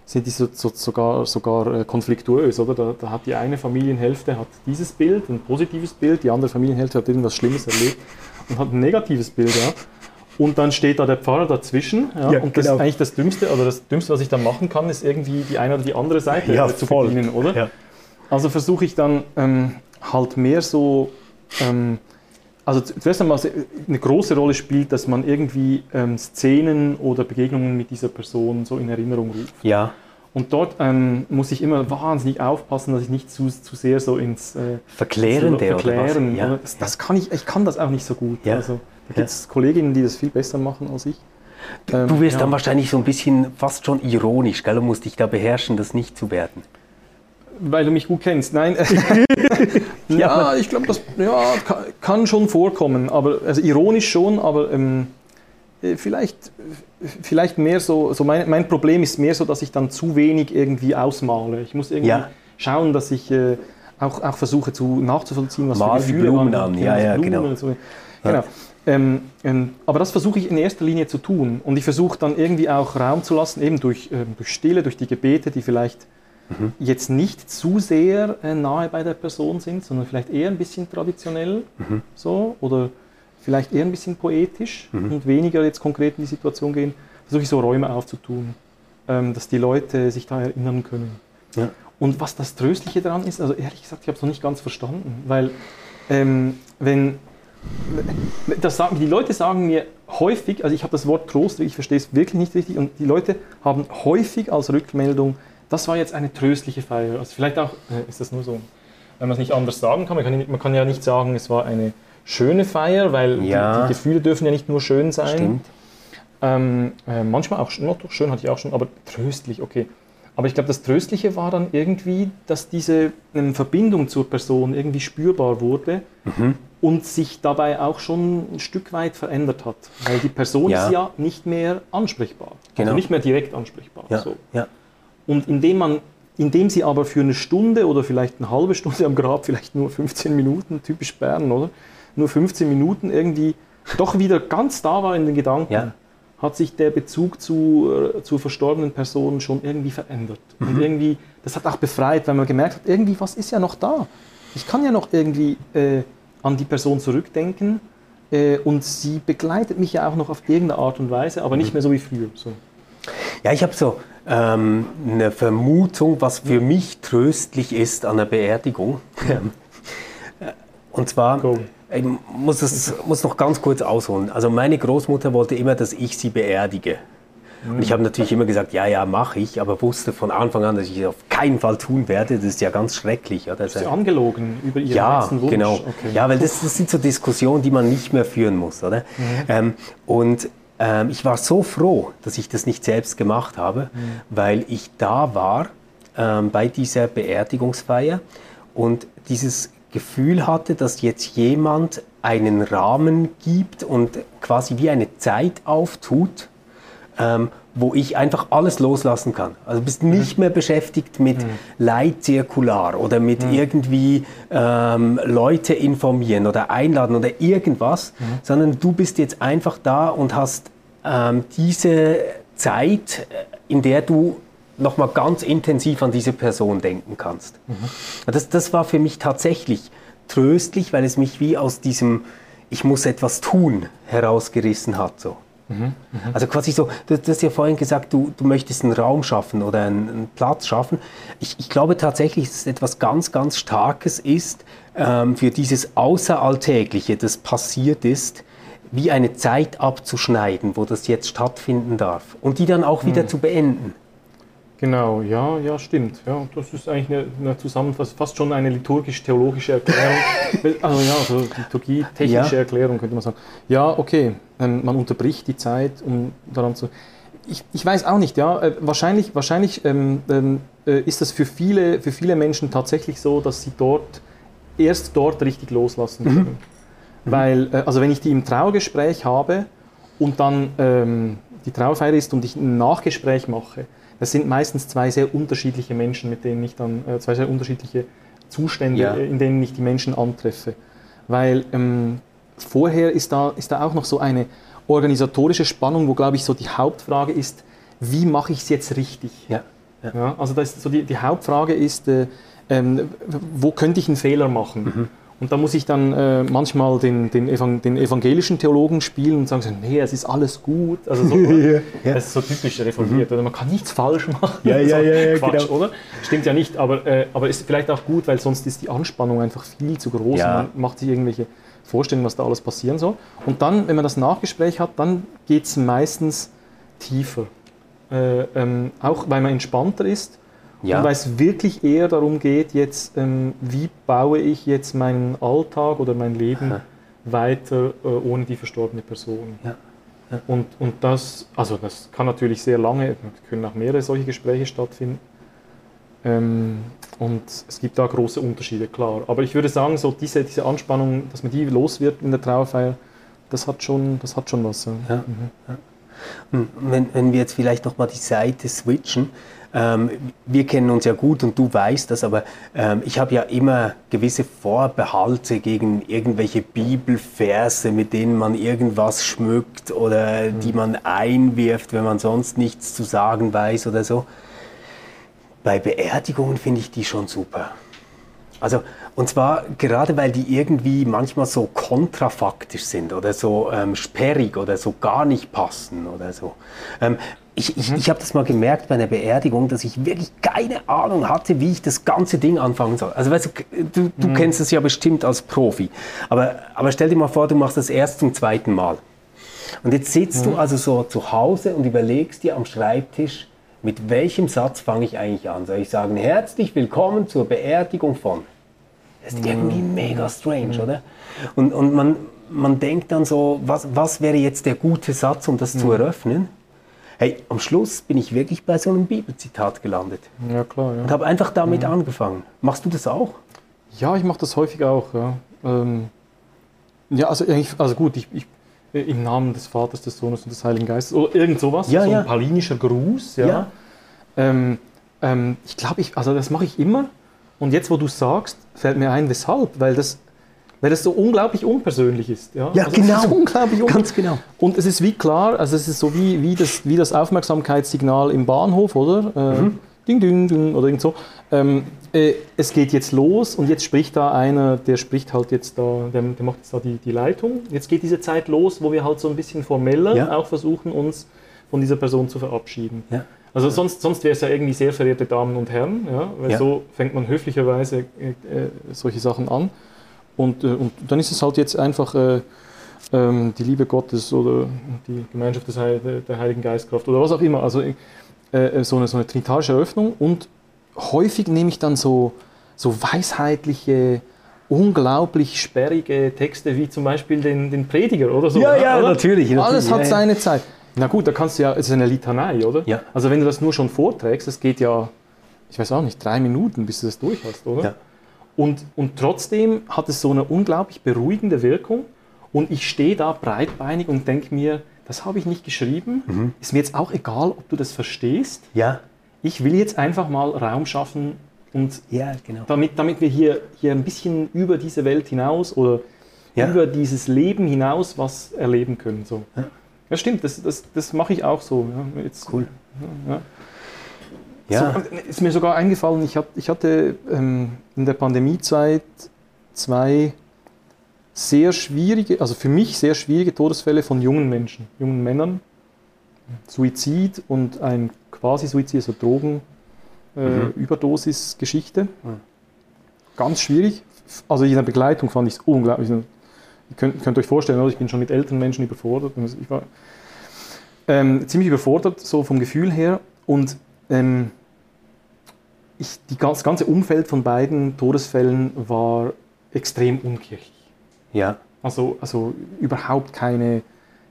sind die so, so, sogar, sogar äh, konfliktuös, oder? Da, da, hat die eine Familienhälfte hat dieses Bild, ein positives Bild, die andere Familienhälfte hat irgendwas Schlimmes erlebt und hat ein negatives Bild, ja. Und dann steht da der Pfarrer dazwischen. Ja, ja und das genau. ist eigentlich das Dümmste, oder das Dümmste, was ich dann machen kann, ist irgendwie die eine oder die andere Seite ja, zu voll. bedienen, oder? Ja. Also versuche ich dann ähm, halt mehr so ähm, also zuerst einmal eine große Rolle spielt, dass man irgendwie ähm, Szenen oder Begegnungen mit dieser Person so in Erinnerung ruft.
Ja.
Und dort ähm, muss ich immer wahnsinnig aufpassen, dass ich nicht zu, zu sehr so ins
äh, Verklärende
so verklären. Oder was? Ja. Das, das, kann ich, ich kann das auch nicht so gut. Ja. Also, da gibt es ja. Kolleginnen, die das viel besser machen als ich.
Ähm, du wirst ja. dann wahrscheinlich so ein bisschen fast schon ironisch, gell? Du musst dich da beherrschen, das nicht zu werden.
Weil du mich gut kennst. Nein. ja, ich glaube, das ja, kann schon vorkommen. Aber, also ironisch schon, aber ähm, äh, vielleicht, vielleicht mehr so, so mein, mein, Problem ist mehr so, dass ich dann zu wenig irgendwie ausmale. Ich muss irgendwie ja. schauen, dass ich äh, auch, auch versuche zu, nachzuvollziehen, was
Mal für Gefühle Blumen an. Ja, ja, genau.
So. genau. Ähm, ähm, aber das versuche ich in erster Linie zu tun. Und ich versuche dann irgendwie auch Raum zu lassen, eben durch, ähm, durch Stille, durch die Gebete, die vielleicht mhm. jetzt nicht zu sehr äh, nahe bei der Person sind, sondern vielleicht eher ein bisschen traditionell mhm. so oder vielleicht eher ein bisschen poetisch mhm. und weniger jetzt konkret in die Situation gehen, versuche ich so Räume aufzutun, ähm, dass die Leute sich da erinnern können. Ja. Und was das Tröstliche daran ist, also ehrlich gesagt, ich habe es noch nicht ganz verstanden, weil ähm, wenn das sagen, die Leute sagen mir häufig, also ich habe das Wort Trost, ich verstehe es wirklich nicht richtig, und die Leute haben häufig als Rückmeldung, das war jetzt eine tröstliche Feier. Also vielleicht auch, äh, ist das nur so, wenn man es nicht anders sagen kann. Man kann, man kann ja nicht sagen, es war eine schöne Feier, weil ja. die, die, Gefühle dürfen ja nicht nur schön sein. Stimmt. Ähm, äh, manchmal auch noch schön hatte ich auch schon, aber tröstlich, okay. Aber ich glaube, das Tröstliche war dann irgendwie, dass diese ähm, Verbindung zur Person irgendwie spürbar wurde mhm. Und sich dabei auch schon ein Stück weit verändert hat. Weil die Person ja. ist ja nicht mehr ansprechbar. Also genau. Also nicht mehr direkt ansprechbar.
Ja.
So.
Ja.
Und indem, man, indem sie aber für eine Stunde oder vielleicht eine halbe Stunde am Grab, vielleicht nur 15 Minuten, typisch Bern, oder? Nur 15 Minuten irgendwie doch wieder ganz da war in den Gedanken, ja. hat sich der Bezug zu, äh, zur verstorbenen Person schon irgendwie verändert. Mhm. Und irgendwie, das hat auch befreit, weil man gemerkt hat, irgendwie was ist ja noch da. Ich kann ja noch irgendwie äh, an die Person zurückdenken äh, und sie begleitet mich ja auch noch auf irgendeine Art und Weise, aber nicht mhm. mehr so wie früher. So.
Ja, ich habe so ähm, eine Vermutung, was für mich tröstlich ist an der Beerdigung. Und zwar, ich muss es muss noch ganz kurz ausholen. Also meine Großmutter wollte immer, dass ich sie beerdige. Und ich habe natürlich immer gesagt, ja, ja, mache ich, aber wusste von Anfang an, dass ich es auf keinen Fall tun werde. Das ist ja ganz schrecklich. Oder?
Ist sie angelogen über ihren
ja, letzten Wunsch? Genau. Okay. Ja, weil das, das, sind so Diskussionen, die man nicht mehr führen muss. Oder? Mhm. Ähm, und ähm, ich war so froh, dass ich das nicht selbst gemacht habe, mhm. weil ich da war ähm, bei dieser Beerdigungsfeier und dieses Gefühl hatte, dass jetzt jemand einen Rahmen gibt und quasi wie eine Zeit auftut, ähm, wo ich einfach alles loslassen kann. Also bist nicht mehr beschäftigt mit mhm. Leitzirkular oder mit mhm. irgendwie ähm, Leute informieren oder einladen oder irgendwas, mhm. sondern du bist jetzt einfach da und hast ähm, diese Zeit, in der du nochmal ganz intensiv an diese Person denken kannst. Mhm. Das, das war für mich tatsächlich tröstlich, weil es mich wie aus diesem Ich muss etwas tun herausgerissen hat. So. Mhm, also quasi so, du, du, hast ja vorhin gesagt, du, du möchtest einen Raum schaffen oder einen, einen Platz schaffen. Ich, ich, glaube tatsächlich, dass es etwas ganz, ganz Starkes ist ähm, für dieses Außeralltägliche, das passiert ist, wie eine Zeit abzuschneiden, wo das jetzt stattfinden darf und die dann auch wieder mhm. zu beenden.
Genau, ja, ja, stimmt. Ja, das ist eigentlich eine, eine Zusammenfassung, fast schon eine liturgisch-theologische Erklärung. also ja, so liturgie-technische ja. Erklärung könnte man sagen. Ja, okay, ähm, man unterbricht die Zeit, um daran zu. Ich, ich weiß auch nicht, ja. Äh, wahrscheinlich wahrscheinlich ähm, ähm, äh, ist das für viele, für viele Menschen tatsächlich so, dass sie dort erst dort richtig loslassen mhm. können. Mhm. Weil, äh, also wenn ich die im Trauergespräch habe und dann ähm, die Trauerfeier ist und ich ein Nachgespräch mache, das sind meistens zwei sehr unterschiedliche Menschen, mit denen ich dann, äh, zwei sehr unterschiedliche Zustände, ja. in denen ich die Menschen antreffe. Weil ähm, vorher ist da, ist da auch noch so eine organisatorische Spannung, wo, glaube ich, so die Hauptfrage ist, wie mache ich es jetzt richtig? Ja. ja. ja also das ist so die, die Hauptfrage ist, äh, ähm, wo könnte ich einen Fehler machen? Mhm. Und da muss ich dann äh, manchmal den, den, Evang den, evangelischen Theologen spielen und sagen, so, nee, es ist alles gut. Also so, ja. Das ist so typisch reformiert. Mhm. Oder man kann nichts falsch machen.
Ja, ja, ja, ja
Quatsch, genau. oder? Stimmt ja nicht, aber, äh, aber ist vielleicht auch gut, weil sonst ist die Anspannung einfach viel zu groß. Ja. man macht sich irgendwelche Vorstellungen, was da alles passieren soll. Und dann, wenn man das Nachgespräch hat, dann geht es meistens tiefer. Äh, ähm, auch weil man entspannter ist ja. Und weil es wirklich eher darum geht, jetzt, ähm, wie baue ich jetzt meinen Alltag oder mein Leben Aha. weiter äh, ohne die verstorbene Person. Ja. Ja. Und, und das, also das kann natürlich sehr lange, können auch mehrere solche Gespräche stattfinden. Ähm, und es gibt da große Unterschiede, klar. Aber ich würde sagen, so diese, diese Anspannung, dass man die los wird in der Trauerfeier, das hat schon, das hat schon was. Ja.
Mhm. Wenn, wenn wir jetzt vielleicht nochmal die Seite switchen, ähm, wir kennen uns ja gut und du weißt das, aber ähm, ich habe ja immer gewisse Vorbehalte gegen irgendwelche Bibelverse, mit denen man irgendwas schmückt oder mhm. die man einwirft, wenn man sonst nichts zu sagen weiß oder so. Bei Beerdigungen finde ich die schon super. Also, und zwar gerade weil die irgendwie manchmal so kontrafaktisch sind oder so ähm, sperrig oder so gar nicht passen oder so. Ähm, ich, ich, mhm. ich habe das mal gemerkt bei einer Beerdigung, dass ich wirklich keine Ahnung hatte, wie ich das ganze Ding anfangen soll. Also weißt du, du, du mhm. kennst es ja bestimmt als Profi. Aber, aber stell dir mal vor, du machst das erst zum zweiten Mal. Und jetzt sitzt mhm. du also so zu Hause und überlegst dir am Schreibtisch, mit welchem Satz fange ich eigentlich an? Soll ich sagen, herzlich willkommen zur Beerdigung von? Das ist irgendwie mhm. mega strange, oder? Und, und man, man denkt dann so, was, was wäre jetzt der gute Satz, um das zu mhm. eröffnen? Hey, am Schluss bin ich wirklich bei so einem Bibelzitat gelandet.
Ja, klar. Ja.
Und habe einfach damit mhm. angefangen. Machst du das auch?
Ja, ich mache das häufig auch. Ja, ähm, ja also, also gut, ich, ich, im Namen des Vaters, des Sohnes und des Heiligen Geistes oder irgend sowas, ja, so ein paulinischer Gruß. Ja. ja. Ähm, ähm, ich glaube, ich, also das mache ich immer. Und jetzt, wo du sagst, fällt mir ein, weshalb, weil das weil es so unglaublich unpersönlich ist. Ja,
ja
also
genau.
unglaublich un Ganz genau. Und es ist wie klar, also es ist so wie, wie, das, wie das Aufmerksamkeitssignal im Bahnhof, oder? Äh, mhm. Ding, ding, ding, oder irgend so. Ähm, äh, es geht jetzt los und jetzt spricht da einer, der spricht halt jetzt da, der, der macht jetzt da die, die Leitung. Jetzt geht diese Zeit los, wo wir halt so ein bisschen formeller ja. auch versuchen, uns von dieser Person zu verabschieden. Ja. Also sonst, sonst wäre es ja irgendwie sehr verehrte Damen und Herren, ja, weil ja. so fängt man höflicherweise äh, äh solche Sachen an. Und, äh, und dann ist es halt jetzt einfach äh, ähm, die Liebe Gottes oder die Gemeinschaft des Heil der Heiligen Geistkraft oder was auch immer. Also äh, äh, so, eine, so eine trinitarische Eröffnung. Und häufig nehme ich dann so, so weisheitliche, unglaublich sperrige Texte wie zum Beispiel den, den Prediger oder so.
Ja, ja, oder? natürlich,
natürlich. Alles hat seine Zeit. Na gut, da kannst du ja, es ist eine Litanei, oder?
Ja.
Also wenn du das nur schon vorträgst, das geht ja, ich weiß auch nicht, drei Minuten, bis du das durch hast, oder? Ja. Und, und trotzdem hat es so eine unglaublich beruhigende Wirkung. Und ich stehe da breitbeinig und denke mir, das habe ich nicht geschrieben. Ist mir jetzt auch egal, ob du das verstehst.
Ja,
Ich will jetzt einfach mal Raum schaffen und
ja, genau.
damit, damit wir hier, hier ein bisschen über diese Welt hinaus oder
Ja.
über dieses Leben hinaus was erleben können. So. Ja. stimmt, das, das, das mache ich auch so. Ja. Jetzt,
Cool.
Ja.
Ja,
So, ist mir sogar eingefallen, ich, hab, ich hatte ähm, in der Pandemiezeit zwei sehr schwierige, also für mich sehr schwierige Todesfälle von jungen Menschen, jungen Männern. Suizid und ein Quasi-Suizid, also Drogen, äh, Überdosis-Geschichte. Ganz schwierig. Also in der Begleitung fand ich es unglaublich. Ihr könnt, könnt euch vorstellen, oder? ich bin schon mit älteren Menschen überfordert. und Ich war ähm, ziemlich überfordert, so vom Gefühl her. Und ähm, ich, die, das ganze Umfeld von beiden Todesfällen war extrem unkirchlich.
Ja,
Also, also überhaupt keine,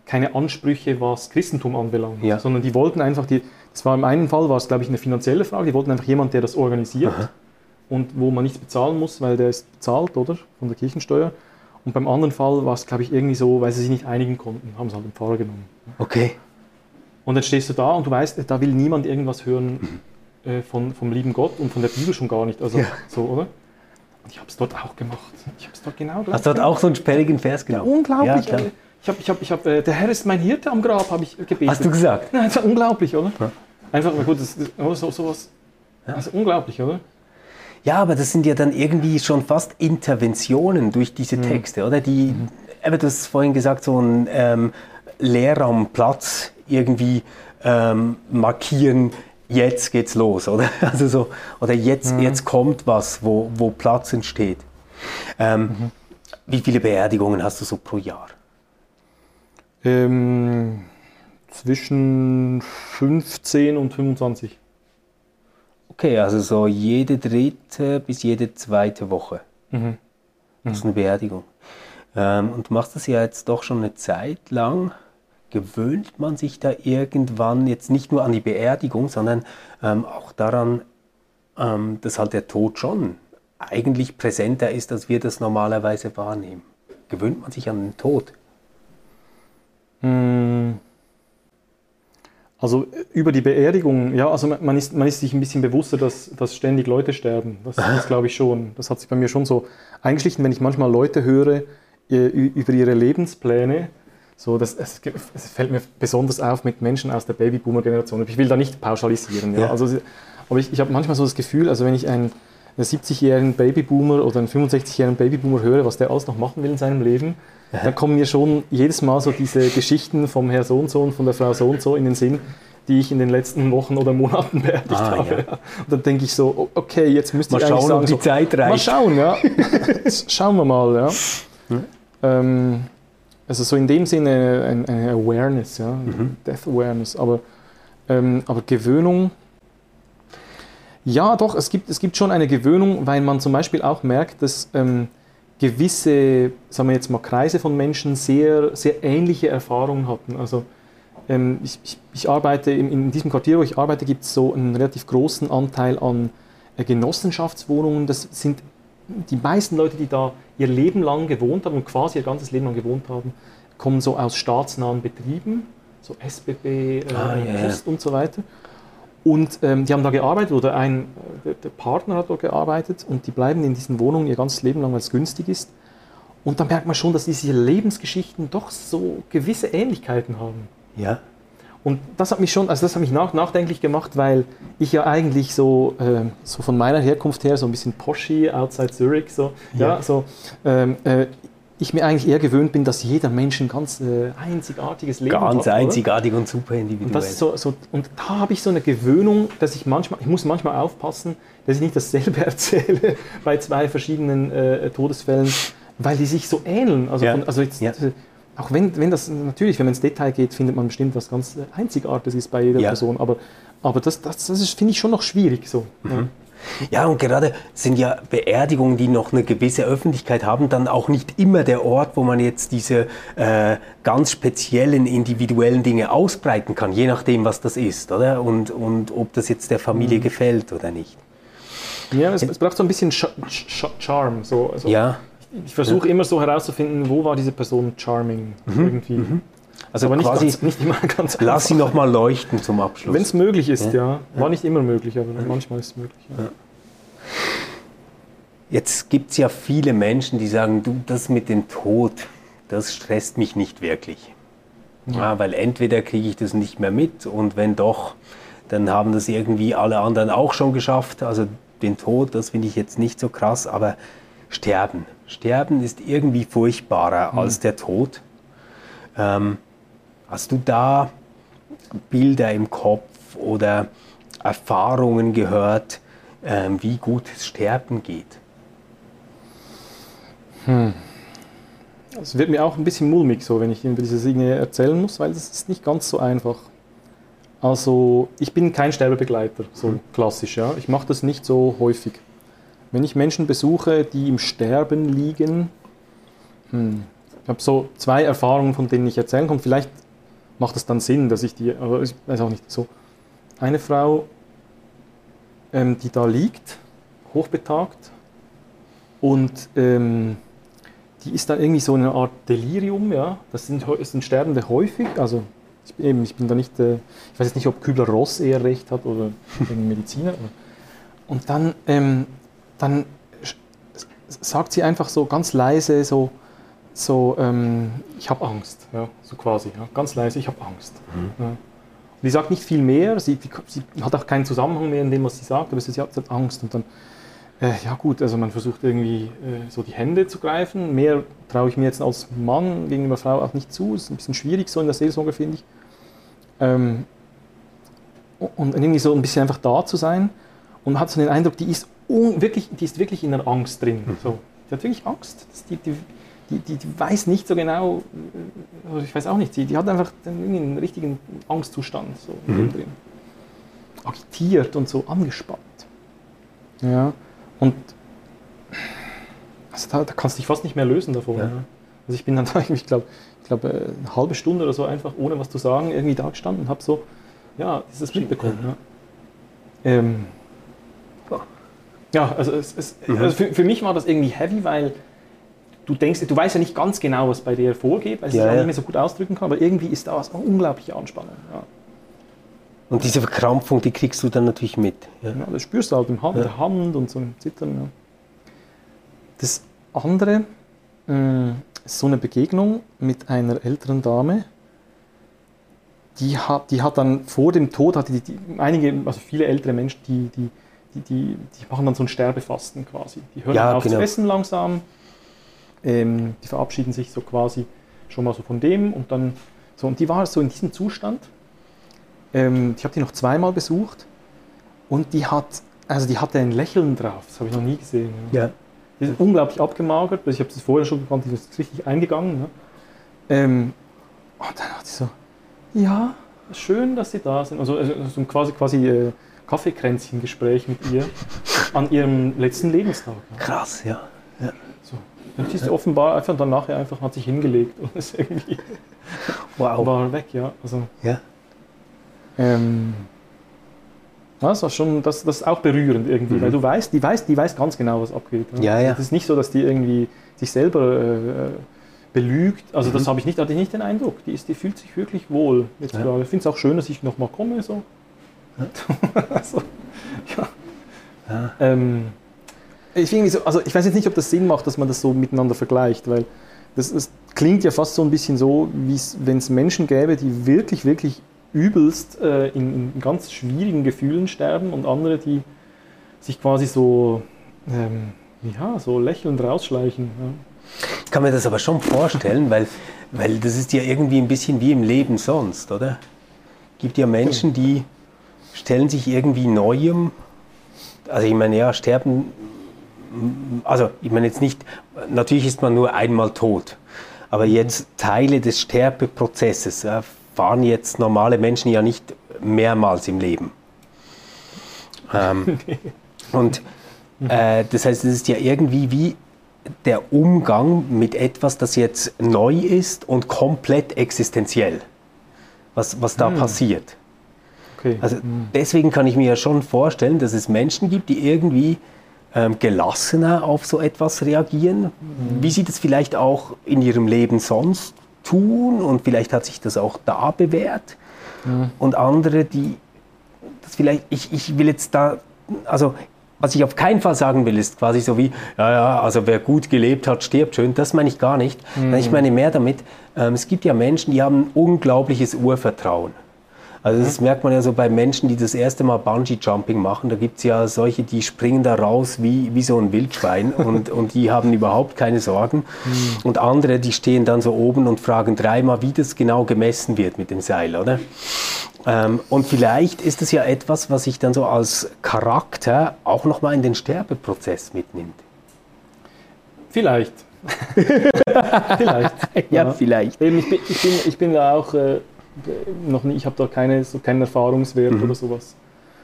keine Ansprüche, was Christentum anbelangt,
Ja.
sondern die wollten einfach, die, das war im einen Fall, war es glaube ich eine finanzielle Frage, die wollten einfach jemanden, der das organisiert und wo man nichts bezahlen muss, weil der ist bezahlt, oder, von der Kirchensteuer. Und beim anderen Fall war es glaube ich irgendwie so, weil sie sich nicht einigen konnten, haben sie halt den Pfarrer genommen.
okay.
Und dann stehst du da und du weißt, da will niemand irgendwas hören äh, von, vom lieben Gott und von der Bibel schon gar nicht. Also
Ja.
so, oder? Ich habe es dort auch gemacht. Ich habe es dort genau dort
Hast du dort auch so einen sperrigen Vers
ja,
genommen?
unglaublich.
Ja,
ich habe, ich habe, ich habe, äh, der Herr ist mein Hirte am Grab, habe ich gebetet.
Hast du gesagt?
Nein, das war unglaublich, oder?
Ja.
Einfach, gut, das, das, oh, so, sowas. Also unglaublich, oder?
Ja, aber das sind ja dann irgendwie schon fast Interventionen durch diese
Mhm.
Texte, oder? Die, eben, du hast vorhin gesagt, so ein ähm, Lehrraumplatz irgendwie ähm, markieren, jetzt geht's los, oder? Also so, oder jetzt,
Mhm.
jetzt kommt was, wo, wo Platz entsteht. Ähm,
Mhm.
Wie viele Beerdigungen hast du so pro Jahr?
Ähm, zwischen 15 und 25.
Okay, also so jede dritte bis jede zweite Woche.
Mhm.
Das ist eine Beerdigung. Ähm, und du machst das ja jetzt doch schon eine Zeit lang. Gewöhnt man sich da irgendwann jetzt nicht nur an die Beerdigung, sondern ähm, auch daran, ähm, dass halt der Tod schon eigentlich präsenter ist, als wir das normalerweise wahrnehmen? Gewöhnt man sich an den Tod?
Mm. Also über die Beerdigung, ja, also man ist, man ist sich ein bisschen bewusster, dass, dass ständig Leute sterben. Das, das glaube ich schon. Das hat sich bei mir schon so eingeschlichen, wenn ich manchmal Leute höre äh, über ihre Lebenspläne. So, das, es, es fällt mir besonders auf mit Menschen aus der Babyboomer-Generation. Ich will da nicht pauschalisieren. Ja.
Ja.
Also, aber ich, ich habe manchmal so das Gefühl, also wenn ich einen, einen 70-jährigen Babyboomer oder einen 65-jährigen Babyboomer höre, was der alles noch machen will in seinem Leben, dann kommen mir schon jedes Mal so diese Geschichten vom Herr so und so und von der Frau so und so in den Sinn, die ich in den letzten Wochen oder Monaten beerdigt
Ah,
habe.
ja.
Ja. Und dann denke ich so, okay, jetzt müsste
Mal
ich eigentlich
schauen,
sagen,
ob die
so,
Zeit
Mal
reicht.
schauen, ja. Schauen wir mal, ja. Ähm, also so in dem Sinne ein- eine Awareness, ja, Death Awareness, aber, ähm, aber Gewöhnung, ja doch, es gibt, es gibt schon eine Gewöhnung, weil man zum Beispiel auch merkt, dass ähm, gewisse, sagen wir jetzt mal, Kreise von Menschen sehr, sehr ähnliche Erfahrungen hatten. Also ähm, ich, ich, ich arbeite in, in diesem Quartier, wo ich arbeite, gibt es so einen relativ großen Anteil an äh, Genossenschaftswohnungen. Das sind die meisten Leute, die da ihr Leben lang gewohnt haben und quasi ihr ganzes Leben lang gewohnt haben, kommen so aus staatsnahen Betrieben, so SBB, äh,
Ah, ja.
Post und so weiter. Und ähm, die haben da gearbeitet oder ein, äh, der, der Partner hat dort gearbeitet und die bleiben in diesen Wohnungen ihr ganzes Leben lang, weil es günstig ist. Und dann merkt man schon, dass diese Lebensgeschichten doch so gewisse Ähnlichkeiten haben.
Ja.
Und das hat mich schon, also das hat mich nach, nachdenklich gemacht, weil ich ja eigentlich so, ähm, so von meiner Herkunft her so ein bisschen poshy, outside Zurich, so, ja.
Ja.
so, ähm, äh, ich mir eigentlich eher gewöhnt bin, dass jeder Mensch ein ganz äh, einzigartiges Leben hat.
Ganz
oder?
einzigartig und super
Und,
individuell.
das ist so, so, und da habe ich so eine Gewöhnung, dass ich manchmal, ich muss manchmal aufpassen, dass ich nicht dasselbe erzähle bei zwei verschiedenen äh, Todesfällen, weil die sich so ähneln. Also,
Ja.
von, also jetzt,
Ja.
Auch wenn, wenn das natürlich, wenn man ins Detail geht, findet man bestimmt was ganz äh, Einzigartiges ist bei jeder
Ja.
Person. Aber, aber das, das, das ist, finde ich schon noch schwierig so.
Mhm. Ja, und gerade sind ja Beerdigungen, die noch eine gewisse Öffentlichkeit haben, dann auch nicht immer der Ort, wo man jetzt diese äh, ganz speziellen, individuellen Dinge ausbreiten kann, je nachdem, was das ist, oder? Und, und ob das jetzt der Familie
Mhm.
gefällt oder nicht.
Ja, es, es braucht so ein bisschen Ch Ch Charme. So, also
Ja,
Ich versuche immer so herauszufinden, wo war diese Person charming
Mhm.
irgendwie.
Also
aber nicht,
quasi,
ganz, nicht immer ganz
lass sie noch mal leuchten zum Abschluss.
Wenn es möglich ist, ja. War nicht immer möglich, aber manchmal ist es möglich. Ja.
Jetzt gibt es ja viele Menschen, die sagen, du, das mit dem Tod, das stresst mich nicht wirklich. Ja. weil entweder kriege ich das nicht mehr mit und wenn doch, dann haben das irgendwie alle anderen auch schon geschafft. Also den Tod, das finde ich jetzt nicht so krass, aber Sterben. Sterben ist irgendwie furchtbarer mhm. als der Tod. Ähm, hast du da Bilder im Kopf oder Erfahrungen gehört, ähm, wie gut es Sterben geht?
Hm. Es wird mir auch ein bisschen mulmig, so, wenn ich über diese Dinge erzählen muss, weil das ist nicht ganz so einfach. Also, ich bin kein Sterbebegleiter, so mhm. klassisch, ja. Ich mache das nicht so häufig. Wenn ich Menschen besuche, die im Sterben liegen, hm, ich habe so zwei Erfahrungen, von denen ich erzählen kann. Vielleicht macht es dann Sinn, dass ich die, aber ich weiß auch nicht so. Eine Frau, ähm, die da liegt, hochbetagt und ähm, die ist dann irgendwie so eine Art Delirium, ja. Das sind, das sind Sterbende häufig, also ich bin, eben, ich bin da nicht, äh, ich weiß jetzt nicht, ob Kübler-Ross eher recht hat oder ein Mediziner. Und dann, ähm, dann sagt sie einfach so ganz leise, so, so ähm, ich habe Angst, ja, so quasi, ja, ganz leise, ich habe Angst. Mhm. Ja. Und die sagt nicht viel mehr, sie, sie, hat auch keinen Zusammenhang mehr in dem, was sie sagt, aber sie hat, Angst. Und dann äh, ja gut, also man versucht irgendwie äh, so die Hände zu greifen. Mehr traue ich mir jetzt als Mann gegenüber Frau auch nicht zu. Ist ein bisschen schwierig so in der Seelsorge, finde ich. Ähm, und irgendwie so ein bisschen einfach da zu sein. Und man hat so den Eindruck, die ist, wirklich, die ist wirklich in einer Angst drin. Mhm. So. Die hat wirklich Angst. Die, die, die, die, die weiß nicht so genau, also ich weiß auch nicht, die, die hat einfach einen richtigen Angstzustand so mhm. drin. Agitiert und so angespannt. Ja. Und also da, da, kannst du dich fast nicht mehr lösen davon. Ja. Also ich bin dann da, ich glaube, ich glaube, äh, eine halbe Stunde oder so einfach, ohne was zu sagen, irgendwie da gestanden und habe so, ja, dieses mitbekommen. Ja. Ähm, ja, also, es, es, mhm. also für, für, mich war das irgendwie heavy, weil du denkst, du weißt ja nicht ganz genau, was bei dir vorgeht, weil ich es auch nicht mehr so gut ausdrücken kann, aber irgendwie ist da was unglaubliche Anspannung. Ja.
Und diese Verkrampfung, die kriegst du dann natürlich mit.
Ja, ja das spürst du halt im Hand, ja. der Hand und so im Zittern. Ja. Das andere äh, ist so eine Begegnung mit einer älteren Dame. Die hat, die hat dann vor dem Tod, hatte die, die, einige, also viele ältere Menschen, die, die, die, die, die machen dann so ein Sterbefasten quasi. Die hören ja, auf genau. zu essen langsam, ähm, die verabschieden sich so quasi schon mal so von dem und dann so. Und die war so in diesem Zustand ähm, ich habe die noch zweimal besucht und die hat, also die hatte ein Lächeln drauf, das habe ich noch nie gesehen. Ja. ja. Die ist unglaublich abgemagert, ich habe es vorher schon gekannt, die ist richtig eingegangen. Ne? Ähm, und dann hat sie so, ja, schön, dass Sie da sind. Also, also so ein quasi, quasi äh, Kaffeekränzchen-Gespräch mit ihr an ihrem letzten Lebenstag.
Ne? Krass, ja. ja.
So. Dann ist ja. offenbar einfach dann nachher einfach hat sich hingelegt und ist irgendwie wow. war weg, ja. Also,
ja.
Ähm, das war schon, das, das ist auch berührend irgendwie, mhm. weil du weißt, die weiß, die weiß ganz genau, was abgeht.
Ja, ja.
Es ist nicht so, dass die irgendwie sich selber äh, belügt. Also mhm. das habe ich nicht, hatte ich nicht den Eindruck. Die, ist, die fühlt sich wirklich wohl. Jetzt ja. Ich finde es auch schön, dass ich nochmal komme. So. Ja. also, ja. ja. Ähm, ich, so, also ich weiß jetzt nicht, ob das Sinn macht, dass man das so miteinander vergleicht, weil das, das klingt ja fast so ein bisschen so, wie wenn es Menschen gäbe, die wirklich, wirklich übelst äh, in, in, ganz schwierigen Gefühlen sterben und andere, die sich quasi so, ähm, ja, so lächelnd rausschleichen. Ja.
Ich kann mir das aber schon vorstellen, weil, weil das ist ja irgendwie ein bisschen wie im Leben sonst, oder? Es gibt ja Menschen, die stellen sich irgendwie Neuem, also ich meine, ja, sterben, also ich meine jetzt nicht, natürlich ist man nur einmal tot, aber jetzt Teile des Sterbeprozesses, erfahren jetzt normale Menschen ja nicht mehrmals im Leben. Ähm, und äh, das heißt, es ist ja irgendwie wie der Umgang mit etwas, das jetzt neu ist und komplett existenziell, was, was da hm. passiert. Okay. Also hm. deswegen kann ich mir ja schon vorstellen, dass es Menschen gibt, die irgendwie ähm, gelassener auf so etwas reagieren, hm. wie sie das vielleicht auch in ihrem Leben sonst tun und vielleicht hat sich das auch da bewährt. Mhm. Und andere, die das vielleicht, ich, ich will jetzt da, also was ich auf keinen Fall sagen will, ist quasi so wie, ja, ja, also wer gut gelebt hat, stirbt schön. Das meine ich gar nicht. Mhm. Ich meine mehr damit, ähm, es gibt ja Menschen, die haben ein unglaubliches Urvertrauen. Also das mhm. merkt man ja so bei Menschen, die das erste Mal Bungee-Jumping machen. Da gibt es ja solche, die springen da raus wie, wie so ein Wildschwein und, und die haben überhaupt keine Sorgen. Mhm. Und andere, die stehen dann so oben und fragen dreimal, wie das genau gemessen wird mit dem Seil, oder? Ähm, und vielleicht ist es ja etwas, was sich dann so als Charakter auch nochmal in den Sterbeprozess mitnimmt.
Vielleicht.
vielleicht. Ja, ja, vielleicht.
Ich, bin, ich, bin, ich bin da auch äh, noch nie, ich habe da keine, so keinen Erfahrungswert mhm. oder sowas.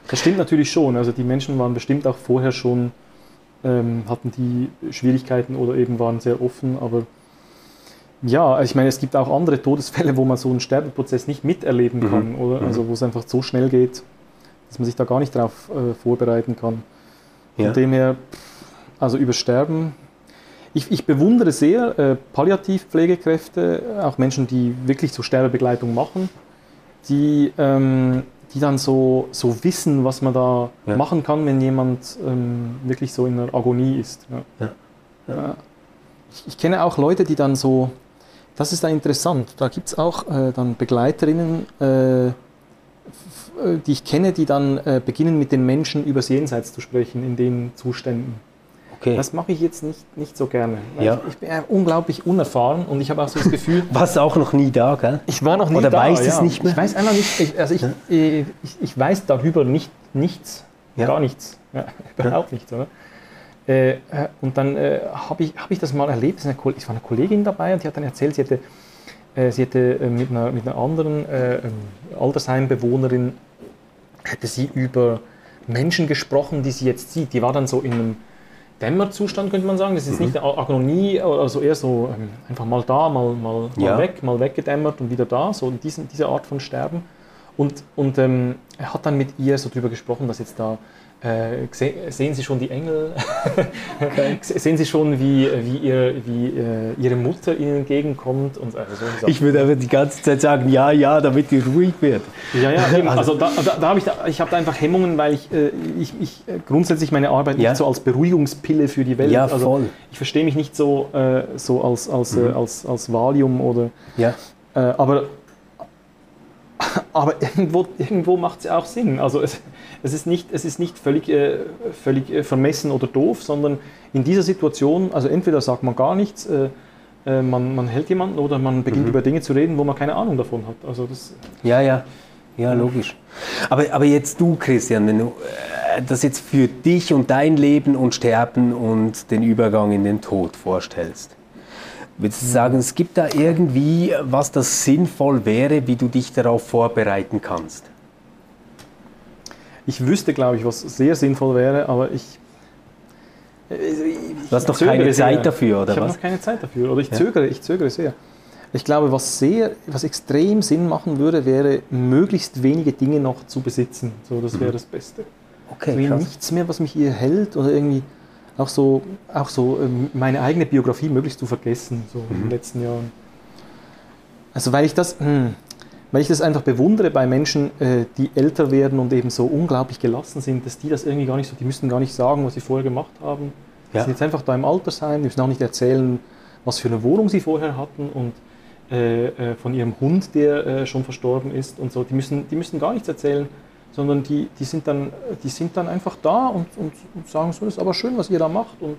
Das stimmt natürlich schon. Also die Menschen waren bestimmt auch vorher schon, ähm, hatten die Schwierigkeiten oder eben waren sehr offen, aber ja, ich meine, es gibt auch andere Todesfälle, wo man so einen Sterbeprozess nicht miterleben mhm. kann, oder? Mhm. Also wo es einfach so schnell geht, dass man sich da gar nicht darauf äh, vorbereiten kann. Ja. Von dem her, also über Sterben. Ich, ich bewundere sehr äh, Palliativpflegekräfte, auch Menschen, die wirklich so Sterbebegleitung machen, die, ähm, die dann so, so wissen, was man da ja. machen kann, wenn jemand ähm, wirklich so in einer Agonie ist. Ja. Ja. Ich, ich, kenne auch Leute, die dann so das ist da interessant. Da gibt es auch äh, dann Begleiterinnen, äh, äh, die ich kenne, die dann äh, beginnen mit den Menschen übers Jenseits zu sprechen in den Zuständen. Okay. Das mache ich jetzt nicht, nicht so gerne. Ja. Ich, ich, bin unglaublich unerfahren und ich habe auch so das Gefühl.
Warst auch noch nie da, gell?
Ich war noch nie
Oder
da.
Oder weißt ja. es nicht mehr?
Ich weiß einfach nicht. Ich, also ich, ja. ich, ich, weiß darüber nicht, nichts. Gar nichts. überhaupt nichts, oder? Äh, und dann äh, habe ich, hab ich das mal erlebt. Es war eine Kollegin dabei und die hat dann erzählt, sie hätte, äh, sie hätte äh, mit, einer, mit einer anderen äh, ähm, Altersheimbewohnerin hätte sie über Menschen gesprochen, die sie jetzt sieht. Die war dann so in einem Dämmerzustand, könnte man sagen. Das ist mhm. nicht eine Agonie, also eher so ähm, einfach mal da, mal, mal, mal ja. weg, mal weggedämmert und wieder da, so in diesen, diese Art von Sterben. Und, und ähm, er hat dann mit ihr so drüber gesprochen, dass jetzt da äh, sehen Sie schon die Engel? Okay. sehen Sie schon, wie, wie, ihr, wie äh, Ihre Mutter Ihnen entgegenkommt? Und,
also so ich würde aber die ganze Zeit sagen, ja, ja, damit die ruhig wird.
Ja, ja, eben. also da, da, da habe ich, da, ich hab da einfach Hemmungen, weil ich, äh, ich, ich äh, grundsätzlich meine Arbeit ja. nicht so als Beruhigungspille für die Welt.
Ja, also, voll.
Ich verstehe mich nicht so, so als, als, mhm. als, als Valium oder.
Ja.
aber aber irgendwo, irgendwo macht es auch Sinn. Also es, es, ist nicht, es ist nicht völlig, äh, völlig äh, vermessen oder doof, sondern in dieser Situation, also entweder sagt man gar nichts, äh, äh man, man hält jemanden oder man beginnt mhm. über Dinge zu reden, wo man keine Ahnung davon hat. Also das,
ja, ja, ja, logisch. Aber, aber jetzt du, Christian, wenn du äh, das jetzt für dich und dein Leben und Sterben und den Übergang in den Tod vorstellst, Würdest du sagen, es gibt da irgendwie, was das sinnvoll wäre, wie du dich darauf vorbereiten kannst?
Ich wüsste, glaube ich, was sehr sinnvoll wäre, aber ich.
Du hast noch keine Zeit sehr. dafür, oder
ich was? Ich habe noch keine Zeit dafür, oder ich ja. zögere, ich zögere sehr. Ich glaube, was sehr, was extrem Sinn machen würde, wäre, möglichst wenige Dinge noch zu besitzen. So, das wäre mhm. das Beste. Okay, also nichts mehr, was mich hier hält oder irgendwie auch so, auch so ähm, meine eigene Biografie möglichst zu vergessen, so mhm. in den letzten Jahren. Also weil ich das, hm, weil ich das einfach bewundere bei Menschen, äh, die älter werden und eben so unglaublich gelassen sind, dass die das irgendwie gar nicht so, die müssen gar nicht sagen, was sie vorher gemacht haben. Die ja. sind jetzt einfach da im Altersheim, die müssen auch nicht erzählen, was für eine Wohnung sie vorher hatten und äh, äh, von ihrem Hund, der äh, schon verstorben ist und so. Die müssen, die müssen gar nichts erzählen sondern die, die, sind, dann, die sind dann einfach da und, und, und sagen so, das ist aber schön, was ihr da macht und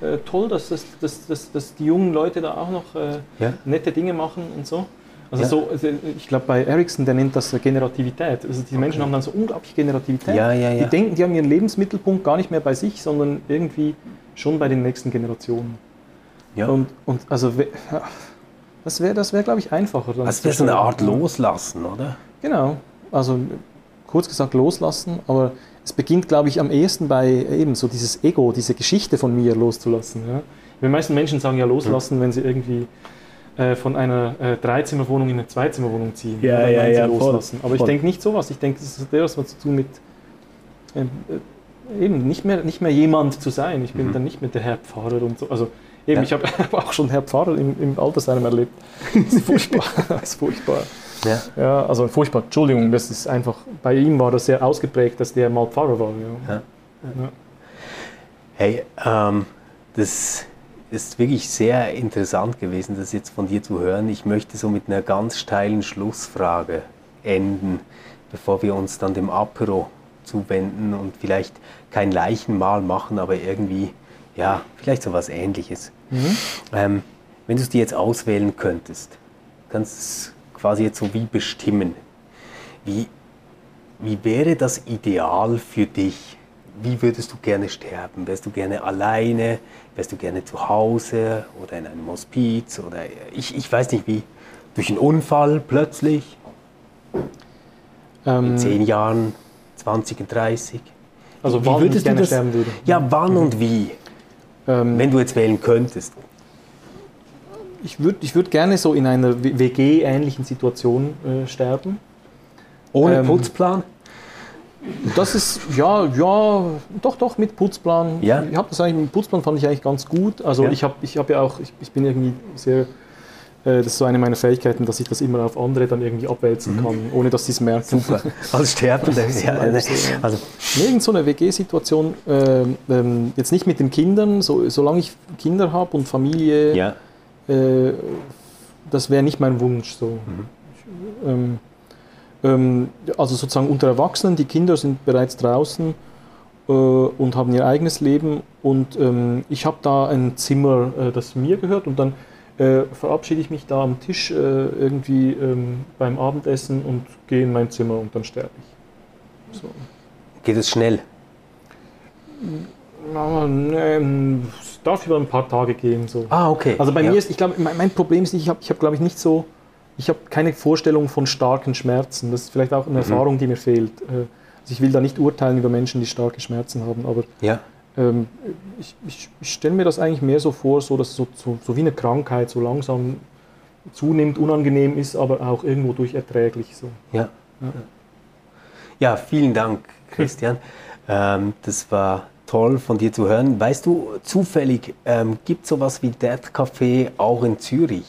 äh, toll, dass, das, dass, dass, dass die jungen Leute da auch noch äh, ja. nette Dinge machen und so. Also ja. so, also ich glaube bei Ericsson, der nennt das Generativität. Also die okay. Menschen haben dann so unglaubliche Generativität.
Ja, ja,
die denken, die haben ihren Lebensmittelpunkt gar nicht mehr bei sich, sondern irgendwie schon bei den nächsten Generationen. Ja. Und, und also das wäre, das wär, glaube ich, einfacher.
Das wäre so eine Art Loslassen, oder?
Genau. Also kurz gesagt loslassen, aber es beginnt, glaube ich, am ehesten bei eben so dieses Ego, diese Geschichte von mir loszulassen. Ja? Die meisten Menschen sagen ja loslassen, wenn sie irgendwie äh, von einer äh, Dreizimmerwohnung in eine Zweizimmerwohnung ziehen.
Ja, ja, ja,
loslassen. Voll, aber ich denke nicht sowas. Ich denke, das hat etwas zu tun mit ähm, äh, eben nicht mehr, nicht mehr jemand zu sein. Ich bin mhm. dann nicht mehr der Herr Pfarrer und so. Also Eben, ich habe auch schon Herr Pfarrer im, im Altersheim erlebt. Das ist furchtbar. das ist furchtbar.
Ja.
Ja, also furchtbar. Entschuldigung, das ist einfach, bei ihm war das sehr ausgeprägt, dass der mal Pfarrer war. Ja.
Ja. Hey, ähm, das ist wirklich sehr interessant gewesen, das jetzt von dir zu hören. Ich möchte so mit einer ganz steilen Schlussfrage enden, bevor wir uns dann dem Apero zuwenden und vielleicht kein Leichenmahl machen, aber irgendwie, ja, vielleicht so was Ähnliches. Ähm, wenn du es dir jetzt auswählen könntest, kannst du es quasi jetzt so wie bestimmen. Wie, wie wäre das Ideal für dich? Wie würdest du gerne sterben? Wärst du gerne alleine? Wärst du gerne zu Hause oder in einem Hospiz? Oder ich, ich weiß nicht wie. Durch einen Unfall plötzlich?
Ähm,
In 10 Jahren, 20, 30?
also
Wie
wann
würdest du das-
sterben würde.
Ja, wann und wie?
Ähm,
Wenn du jetzt wählen könntest.
ich würde ich würd gerne so in einer WG-ähnlichen Situation äh, sterben.
Ohne
Ähm,
Putzplan?
Das ist, ja, ja, doch, doch, mit Putzplan.
Ja.
Ich habe das eigentlich, mit Putzplan fand ich eigentlich ganz gut. Also
Ja.
ich habe ich hab ja auch, ich, ich bin irgendwie sehr, äh, das ist so eine meiner Fähigkeiten, dass ich das immer auf andere dann irgendwie abwälzen kann, ohne dass sie es merken.
Mhm. Super. Als Sterbender. ja,
leider
ne,
so, ja.
also,
Irgend so eine WG-Situation, ähm, ähm, jetzt nicht mit den Kindern, so, solange ich Kinder habe und Familie,
ja.
äh, das wäre nicht mein Wunsch. So. Ähm, ähm, also sozusagen unter Erwachsenen, die Kinder sind bereits draußen äh, und haben ihr eigenes Leben und ähm, ich habe da ein Zimmer, äh, das mir gehört und dann äh, verabschiede ich mich da am Tisch äh, irgendwie ähm, beim Abendessen und gehe in mein Zimmer und dann sterbe ich. So.
Geht es schnell?
Es darf über ein paar Tage gehen. So.
Ah, okay.
Also bei
ja.
mir ist, ich glaube, mein, mein Problem ist nicht, ich habe, ich hab, glaube ich, nicht so, ich habe keine Vorstellung von starken Schmerzen. Das ist vielleicht auch eine Erfahrung, die mir fehlt. Äh, Also ich will da nicht urteilen über Menschen, die starke Schmerzen haben, aber
Ja.
ähm, ich, ich, ich stelle mir das eigentlich mehr so vor, so dass es so, so, so wie eine Krankheit so langsam zunimmt, unangenehm ist, aber auch irgendwo durch erträglich. So.
Ja. Ja, vielen Dank, Christian. Ähm, das war toll von dir zu hören. Weißt du, zufällig ähm, gibt es sowas wie Dead Café auch in Zürich?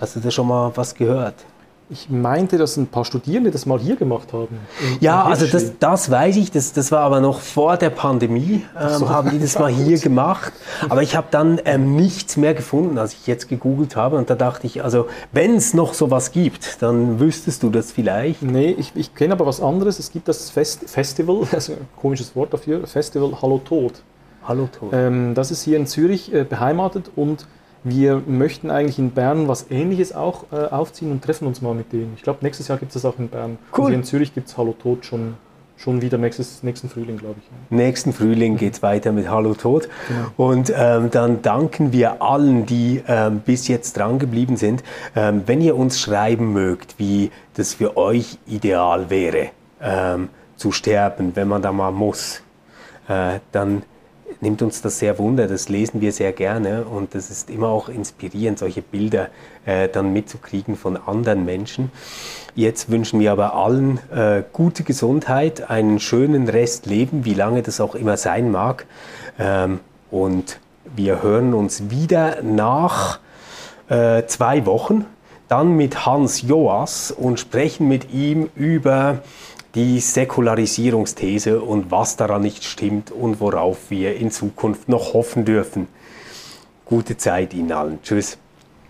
Hast du da schon mal was gehört?
Ich meinte, dass ein paar Studierende das mal hier gemacht haben.
Ja, also das, das weiß ich, das, das war aber noch vor der Pandemie, ähm,
so.
haben die das mal hier gemacht. Aber ich habe dann ähm, nichts mehr gefunden, als ich jetzt gegoogelt habe. Und da dachte ich, also wenn es noch sowas gibt, dann wüsstest du das vielleicht.
Nee, ich, ich kenne aber was anderes. Es gibt das Fest Festival, also ein komisches Wort dafür, Festival Hallo Tod.
Hallo Tor.
Ähm, das ist hier in Zürich äh, beheimatet und wir möchten eigentlich in Bern was Ähnliches auch äh, aufziehen und treffen uns mal mit denen. Ich glaube, nächstes Jahr gibt es das auch in Bern.
Cool.
Und hier in Zürich gibt es Hallo Tod schon, schon wieder nächstes, nächsten Frühling, glaube ich.
Nächsten Frühling geht es weiter mit Hallo Tod. Und ähm, dann danken wir allen, die ähm, bis jetzt dran geblieben sind. Ähm, wenn ihr uns schreiben mögt, wie das für euch ideal wäre, ähm, zu sterben, wenn man da mal muss, äh, dann nimmt uns das sehr wunder. Das lesen wir sehr gerne und das ist immer auch inspirierend, solche Bilder äh, dann mitzukriegen von anderen Menschen. Jetzt wünschen wir aber allen äh, gute Gesundheit, einen schönen Rest Leben, wie lange das auch immer sein mag. Ähm, und wir hören uns wieder nach äh, zwei Wochen, dann mit Hans Joas und sprechen mit ihm über die Säkularisierungsthese und was daran nicht stimmt und worauf wir in Zukunft noch hoffen dürfen. Gute Zeit Ihnen allen. Tschüss.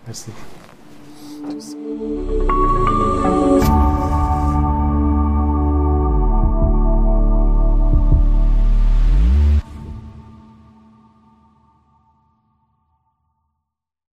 Merci. Tschüss.